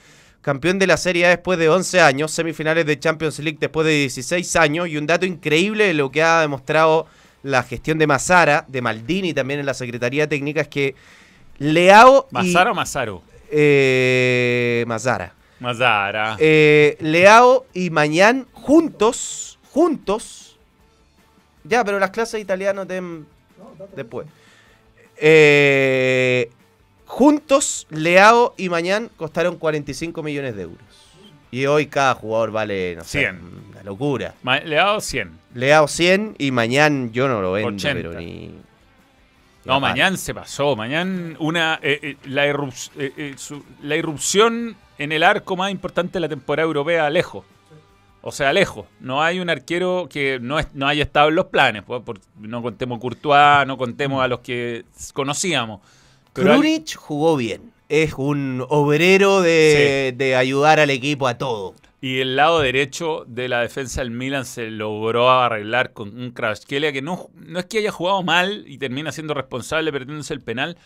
Campeón de la Serie A después de 11 años, semifinales de Champions League después de 16 años. Y un dato increíble de lo que ha demostrado la gestión de Mazara, de Maldini también en la Secretaría Técnica, es que Leao y. ¿Mazara o Mazaro? Eh, Mazara. Mazara. Eh, Leao y Mañán juntos, juntos. Ya, pero las clases de italiano den después. Eh, Juntos, Leao y Mañán costaron 45 millones de euros. Y hoy cada jugador vale, no sé, 100. una locura. Ma- Le ha dado 100. Leao 100 y Mañán yo no lo vendo, 80. pero ni... No, mañana se pasó. Mañana una eh, eh, la, irrup- eh, eh, su- la irrupción en el arco más importante de la temporada europea, lejos. O sea, lejos. No hay un arquero que no, es- no haya estado en los planes. pues, por- no contemos Courtois, no contemos a los que conocíamos. Krunic jugó bien. Es un obrero de, de ayudar al equipo a todo. Y el lado derecho de la defensa del Milan se logró arreglar con un Kvaratskhelia que no, no es que haya jugado mal y termina siendo responsable perdiéndose el penal,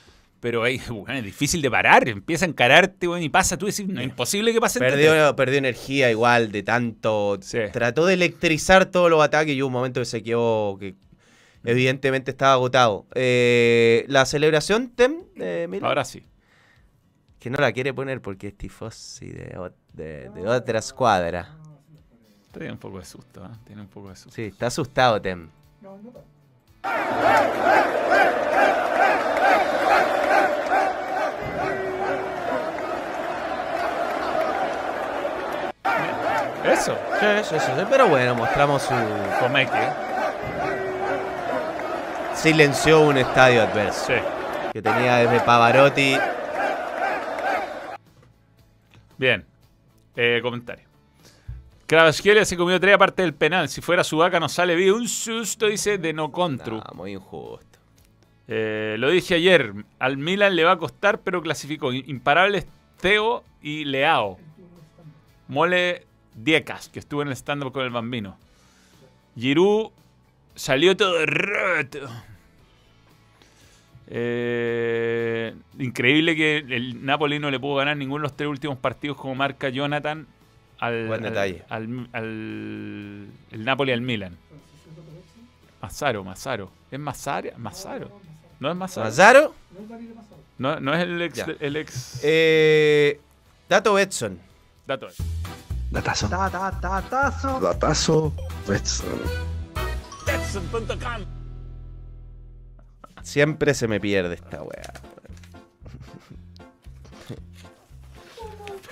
pero ahí, [LAUGHS] bueno, es difícil de parar. Empieza a encararte bueno, y pasa. Tú decís, no es imposible que pase. Perdió, perdió energía igual de tanto. Sí. Trató de electrizar todos los ataques y hubo un momento que se quedó que evidentemente estaba agotado. Eh, la celebración, Tem, Milan, Ahora sí. Que no la quiere poner porque es tifosi de, ot- de, de otra escuadra. Tiene un poco de susto, ¿eh? Tiene un poco de susto. Sí, está asustado, Tem. Eso. Sí, sí, sí, sí, pero bueno, mostramos su. Comeque. Silenció un estadio adverso. Sí. Que tenía desde Pavarotti. Bien. Eh, comentario. Kvaratskhelia se comió tres aparte del penal. Si fuera su vaca no sale bien. Un susto, dice, de no contru. No, muy injusto. Eh, lo dije ayer, al Milan le va a costar, pero clasificó. Imparables Teo y Leao. Mole Diecas, que estuvo en el stand-up con el bambino. Giroud salió todo roto. Eh, increíble que el Napoli no le pudo ganar ninguno de los tres últimos partidos como marca Jonathan al, Buen al- detalle. al- al- el Napoli al Milan. Mazzaro, Mazzaro. ¿Es Mazzaro? Mazzaro. No es Mazzaro. ¿Mazaro? No, no es el ex. El ex Eh, Dato Betson. dato. Datazo. Datazo. Betson. Betson.com. Siempre se me pierde esta weá.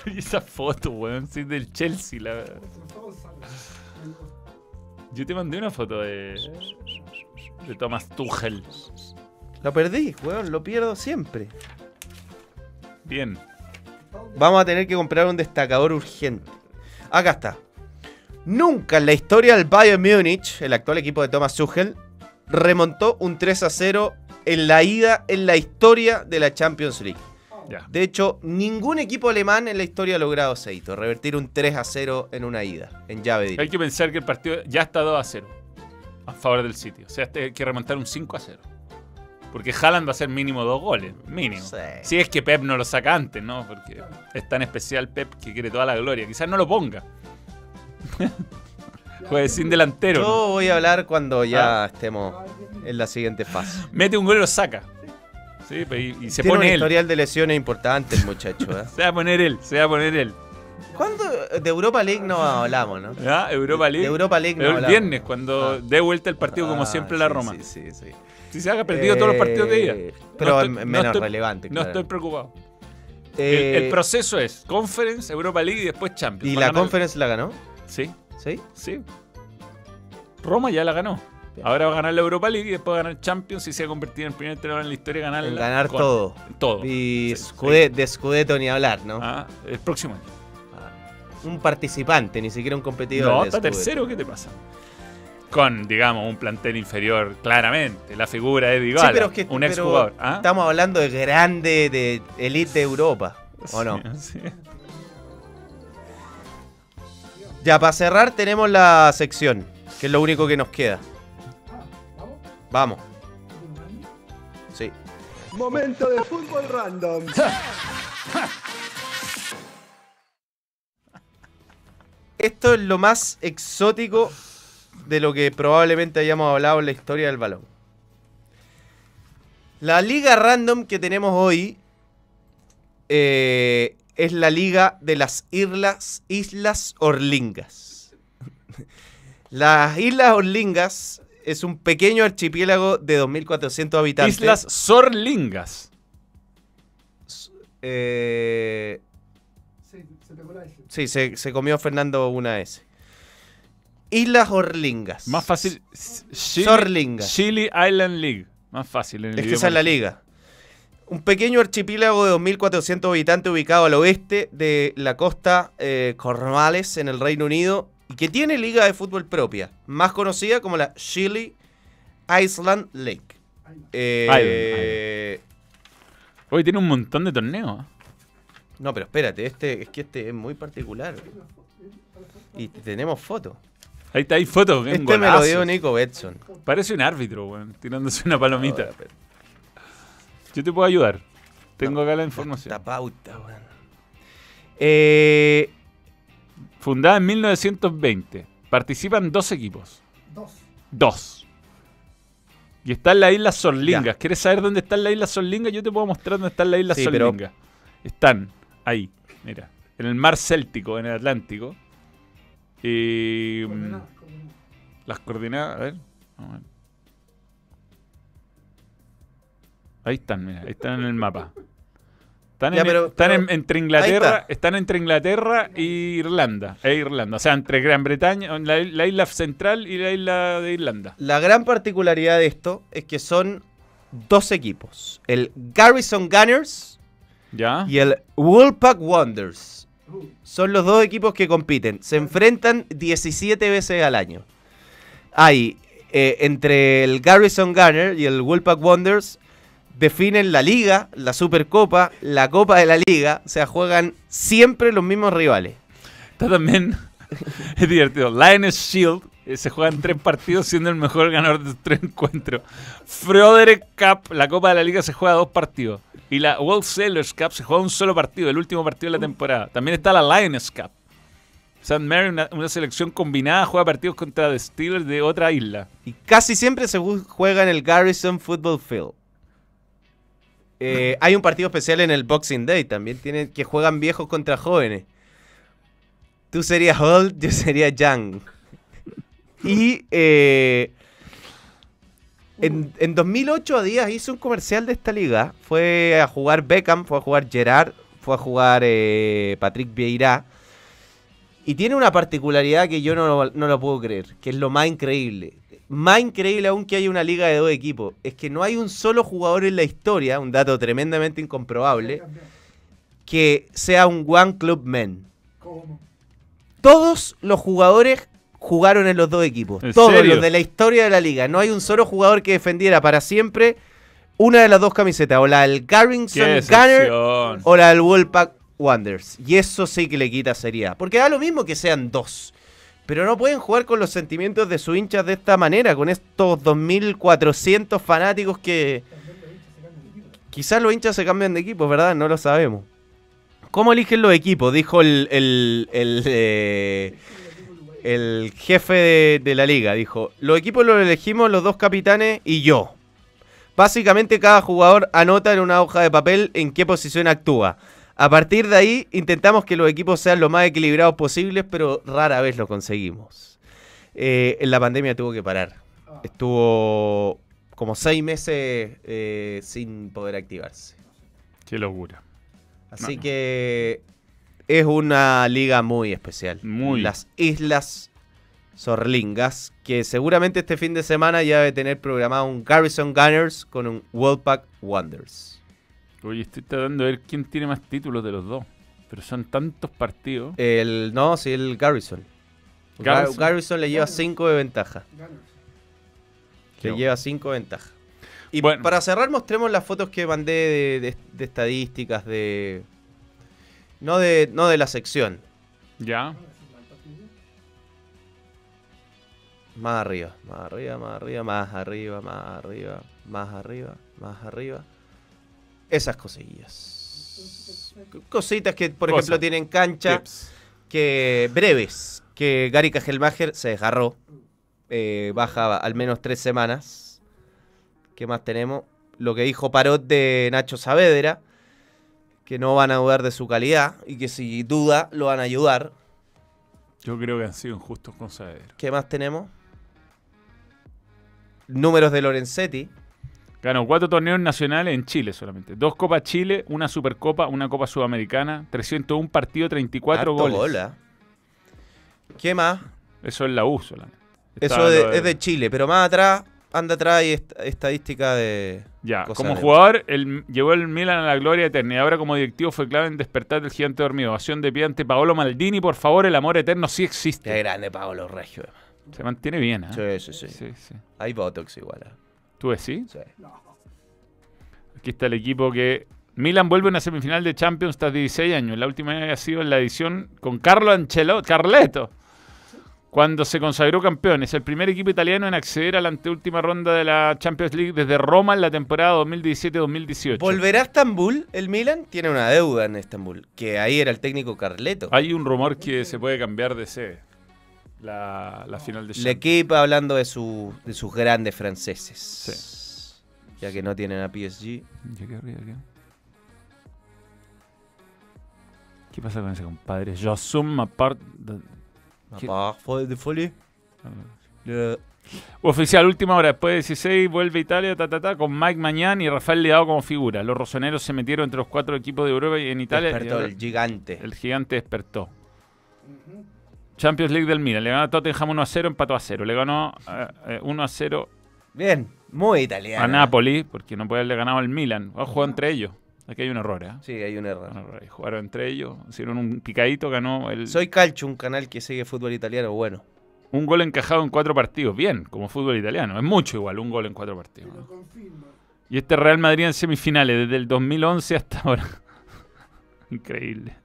Y [LAUGHS] esa foto, weón, sí, del Chelsea, la verdad. Yo te mandé una foto de. de Thomas Tuchel. Lo perdí, weón, lo pierdo siempre. Bien. Vamos a tener que comprar un destacador urgente. Acá está. Nunca en la historia del Bayern Múnich, el actual equipo de Thomas Tuchel, remontó un 3 a 0 en la ida en la historia de la Champions League. De hecho, ningún equipo alemán en la historia ha logrado ese hito, revertir un 3 a 0 en una ida, en llave directa. Hay que pensar que el partido ya está 2 a 0 a favor del sitio. O sea, este hay que remontar un 5 a 0. Porque Haaland va a ser mínimo dos goles. Mínimo. Sí. Si es que Pep no lo saca antes, ¿no? Porque es tan especial Pep que quiere toda la gloria. Quizás no lo ponga. Juegue sin delantero. Yo voy a hablar cuando ya Ah. estemos en la siguiente fase. Mete un gol y lo saca. Sí, pe- y, y se Tiene un pone él. historial de lesiones importante el muchacho. ¿eh? [LAUGHS] Se va a poner él, se va a poner él. ¿Cuándo? De Europa League no hablamos, ¿no? ¿Ya? Europa League. De Europa League no el hablamos. viernes, cuando Ah. dé vuelta el partido como Ah, siempre la Roma. Sí, sí, sí. Si se haga perdido todos los partidos de. Eh, Pero No menos estoy- relevante. No claro. estoy preocupado. Eh, el, el proceso es Conference, Europa League y después Champions. ¿Y la Conference la ganó? Sí, ¿Sí? sí. Roma ya la ganó. Ahora va a ganar la Europa League y después va a ganar Champions y se va a convertir en el primer entrenador en la historia ganar En ganar todo. Todo. Y Sí, Scudetto- de Scudetto ni hablar, ¿no? Ah, el próximo año. Un participante, ni siquiera un competidor. No, de está tercero, ¿qué te pasa? Con, digamos, un plantel inferior, claramente. La figura es Sí, Dybala, pero es que un exjugador. ¿ah? estamos hablando de grande, de elite de Europa, ¿o no? Ya, para cerrar tenemos la sección, que es lo único que nos queda. Vamos. Sí. Momento de fútbol random. [LAUGHS] Esto es lo más exótico de lo que probablemente hayamos hablado en la historia del balón. La liga random que tenemos hoy eh, es la liga de las islas, islas Orlingas. Las Islas Orlingas es un pequeño archipiélago de 2.400 habitantes. Islas Sorlingas. Eh, sí, se, se comió Fernando una S. Islas Orlingas. Más fácil. Sorlingas. Chile Island League. Más fácil en el Es que esa es la liga. Un pequeño archipiélago de 2.400 habitantes ubicado al oeste de la costa eh, Cornwallis en el Reino Unido y que tiene liga de fútbol propia, más conocida como la Chile Island League. Eh, Hoy tiene un montón de torneos. No, pero espérate, este es que este es muy particular. Y tenemos fotos. Ahí está, hay fotos. Este me lo dio Nico Betson. Parece un árbitro, weón, tirándose una palomita. Yo te puedo ayudar. Tengo acá la información. La pauta, weón. Eh, Fundada en 1920. Participan dos equipos. Dos. Y está en la isla Sorlingas. Ya. ¿Quieres saber dónde está la isla Sorlingas? Yo te puedo mostrar dónde está la isla Sí, pero- Sorlingas. Están ahí, mira. En el mar Céltico, en el Atlántico. Y. mm, Las coordenadas, a ver. vamos a ver. Ahí están, mira, ahí están en el mapa. Están, Ya, en- pero- están pero- en- entre Inglaterra, está. están entre Inglaterra e Irlanda, e Irlanda, o sea, entre Gran Bretaña, la, la isla central y la isla de Irlanda. La gran particularidad de esto es que son dos equipos. El Garrison Gunners ¿Ya? y el Woolpack Wonders. Son los dos equipos que compiten. Se enfrentan 17 veces al año. Hay eh, entre el Garrison Gunner y el Woolpack Wonders definen la liga, la Supercopa, la Copa de la Liga. O sea, juegan siempre los mismos rivales. Está también, [LAUGHS] es divertido, Lioness Shield, eh, se juegan tres partidos siendo el mejor ganador de tres encuentros. Frederick Cup, la Copa de la Liga, se juega dos partidos. Y la World Sailors Cup se juega un solo partido, el último partido de la temporada. También está la Lioness Cup. St. Mary, una, una selección combinada, juega partidos contra The Steelers de otra isla. Y casi siempre se ju- juega en el Garrison Football Field. Eh, hay un partido especial en el Boxing Day también, tienen, que juegan viejos contra jóvenes. Tú serías old, yo sería young. Y eh, en, en 2008 a Díaz hizo un comercial de esta liga. Fue a jugar Beckham, fue a jugar Gerard, fue a jugar eh, Patrick Vieira. Y tiene una particularidad que yo no, no lo puedo creer, que es lo más increíble. Más increíble aún que haya una liga de dos equipos, es que no hay un solo jugador en la historia, un dato tremendamente incomprobable, que sea un One Club Man. Todos los jugadores jugaron en los dos equipos. ¿En Todos serio? los de la historia de la liga. No hay un solo jugador que defendiera para siempre una de las dos camisetas, o la del ¡Qué Garrison Gunner o la del Wolfpack Wanderers. Y eso sí que le quita seriedad. Porque da lo mismo que sean dos. Pero no pueden jugar con los sentimientos de sus hinchas de esta manera, con estos 2.400 fanáticos que... Quizás los hinchas se cambian de equipo, ¿verdad? No lo sabemos. ¿Cómo eligen los equipos? Dijo el, eh, el jefe de, de la liga. Dijo, los equipos los elegimos los dos capitanes y yo. Básicamente cada jugador anota en una hoja de papel en qué posición actúa. A partir de ahí intentamos que los equipos sean lo más equilibrados posibles, pero rara vez lo conseguimos. Eh, en la pandemia tuvo que parar. Estuvo como seis meses eh, sin poder activarse. ¡Qué locura! Así No. que es una liga muy especial. Muy. Las Islas Sorlingas, que seguramente este fin de semana ya debe tener programado un Garrison Gunners con un Worldpack Wonders. Oye, estoy tratando de ver quién tiene más títulos de los dos. Pero son tantos partidos. El, no, sí, el Garrison. Gar- Garrison. Garrison, le lleva 5 de ventaja. Qué Le lleva 5 de ventaja. Y Bueno. para cerrar, mostremos las fotos que mandé de, de- de estadísticas de. No de, no de la sección. Ya. Más arriba, más arriba, más arriba, más arriba, más arriba, más arriba, más arriba. Esas cosillas. Cositas que, por ejemplo, tienen cancha, Tips. que breves, que Gary Cajelmacher se desgarró. Eh, baja al menos tres semanas. ¿Qué más tenemos? Lo que dijo Parot de Nacho Saavedra, que no van a dudar de su calidad y que si duda lo van a ayudar. Yo creo que han sido injustos con Saavedra. ¿Qué más tenemos? Números de Lorenzetti. Ganó cuatro torneos nacionales en Chile solamente. Dos Copas Chile, una Supercopa, una Copa Sudamericana, 301 partidos, 34 Harto goles. gol. ¿Qué más? Eso es la U solamente. Eso de- es de Chile, pero más atrás, anda atrás est- estadística de. Ya, como de- jugador, él llevó el Milan a la gloria eterna y ahora como directivo fue clave en despertar del gigante dormido. Ovación de pie ante Paolo Maldini, por favor, el amor eterno sí Qué existe. grande Pablo Regio. Se mantiene bien, ¿ah? Sí, sí, sí, Sí, sí. Hay Botox igual. ¿ah? ¿Tú decís? Sí. Aquí está el equipo que... Milan vuelve a una semifinal de Champions tras 16 años. La última vez ha sido en la edición con Carlo Ancelotti, Carleto, cuando se consagró campeón. Es el primer equipo italiano en acceder a la anteúltima ronda de la Champions League desde Roma en la temporada 2017-2018. ¿Volverá a Estambul? El Milan tiene una deuda en Estambul, que ahí era el técnico Carleto. Hay un rumor que se puede cambiar de sede. La, la final de El Champions. equipo hablando de, su, de sus grandes franceses. Ya que no tienen a PSG. ¿qué? ¿Qué pasa con ese compadre? Je assume part de- folie. Oficial, última hora. Después de 16 vuelve Italia, ta, ta, ta, con Mike Mañán y Rafael Leao como figura. Los rosoneros se metieron entre los cuatro equipos de Europa y en Italia. y Despertó ahora el gigante. el gigante despertó. Champions League del Milan. Le ganó a Tottenham 1 a 0, empató a 0. Le ganó eh, eh, 1 a 0 Bien, muy italiano. a Napoli, porque no puede haberle ganado al Milan. Ha jugado entre ellos. Aquí hay un error, ¿eh? Sí, hay un error. Un error ahí. Jugaron entre ellos, hicieron un picadito, ganó el, Soy Calcio, un canal que sigue fútbol italiano. Bueno, un gol encajado en cuatro partidos. Bien, como fútbol italiano. Es mucho igual, un gol en cuatro partidos. ¿no? Y este Real Madrid en semifinales, desde el 2011 hasta ahora. [LAUGHS] Increíble.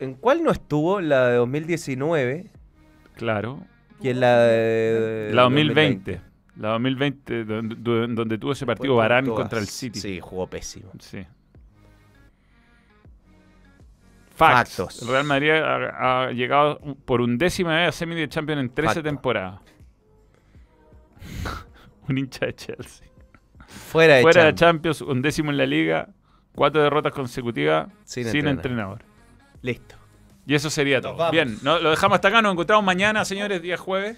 ¿En cuál no estuvo? La de 2019 Claro. y en la de. La 2020. La 2020, donde, tuvo ese partido Fue Barán todas. contra el City. Sí, jugó pésimo. Sí. Facts. Factos. El Real Madrid ha, ha llegado por undécima vez a semi de Champions en 13 Facto. temporadas. [LAUGHS] Un hincha de Chelsea. Fuera de Fuera de Champions. Champions, undécimo en la liga, cuatro derrotas consecutivas Sin sin, entrenador. entrenador. Listo. Y eso sería todo. vamos. Bien, no, lo dejamos hasta acá. Nos encontramos mañana, señores, día jueves.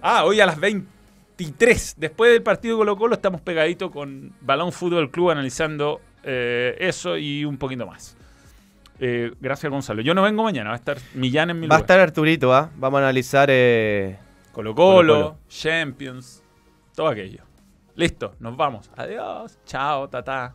Ah, hoy a las 23. Después del partido de Colo Colo estamos pegaditos con Balón Fútbol Club analizando eh, eso y un poquito más. Eh, gracias, Gonzalo. Yo no vengo mañana, va a estar Millán en mi Va a estar Arturito, ¿ah? Vamos a analizar. eh, Colo Colo, Colo-Colo. Champions, todo aquello. Listo, nos vamos. Adiós, chao, tata.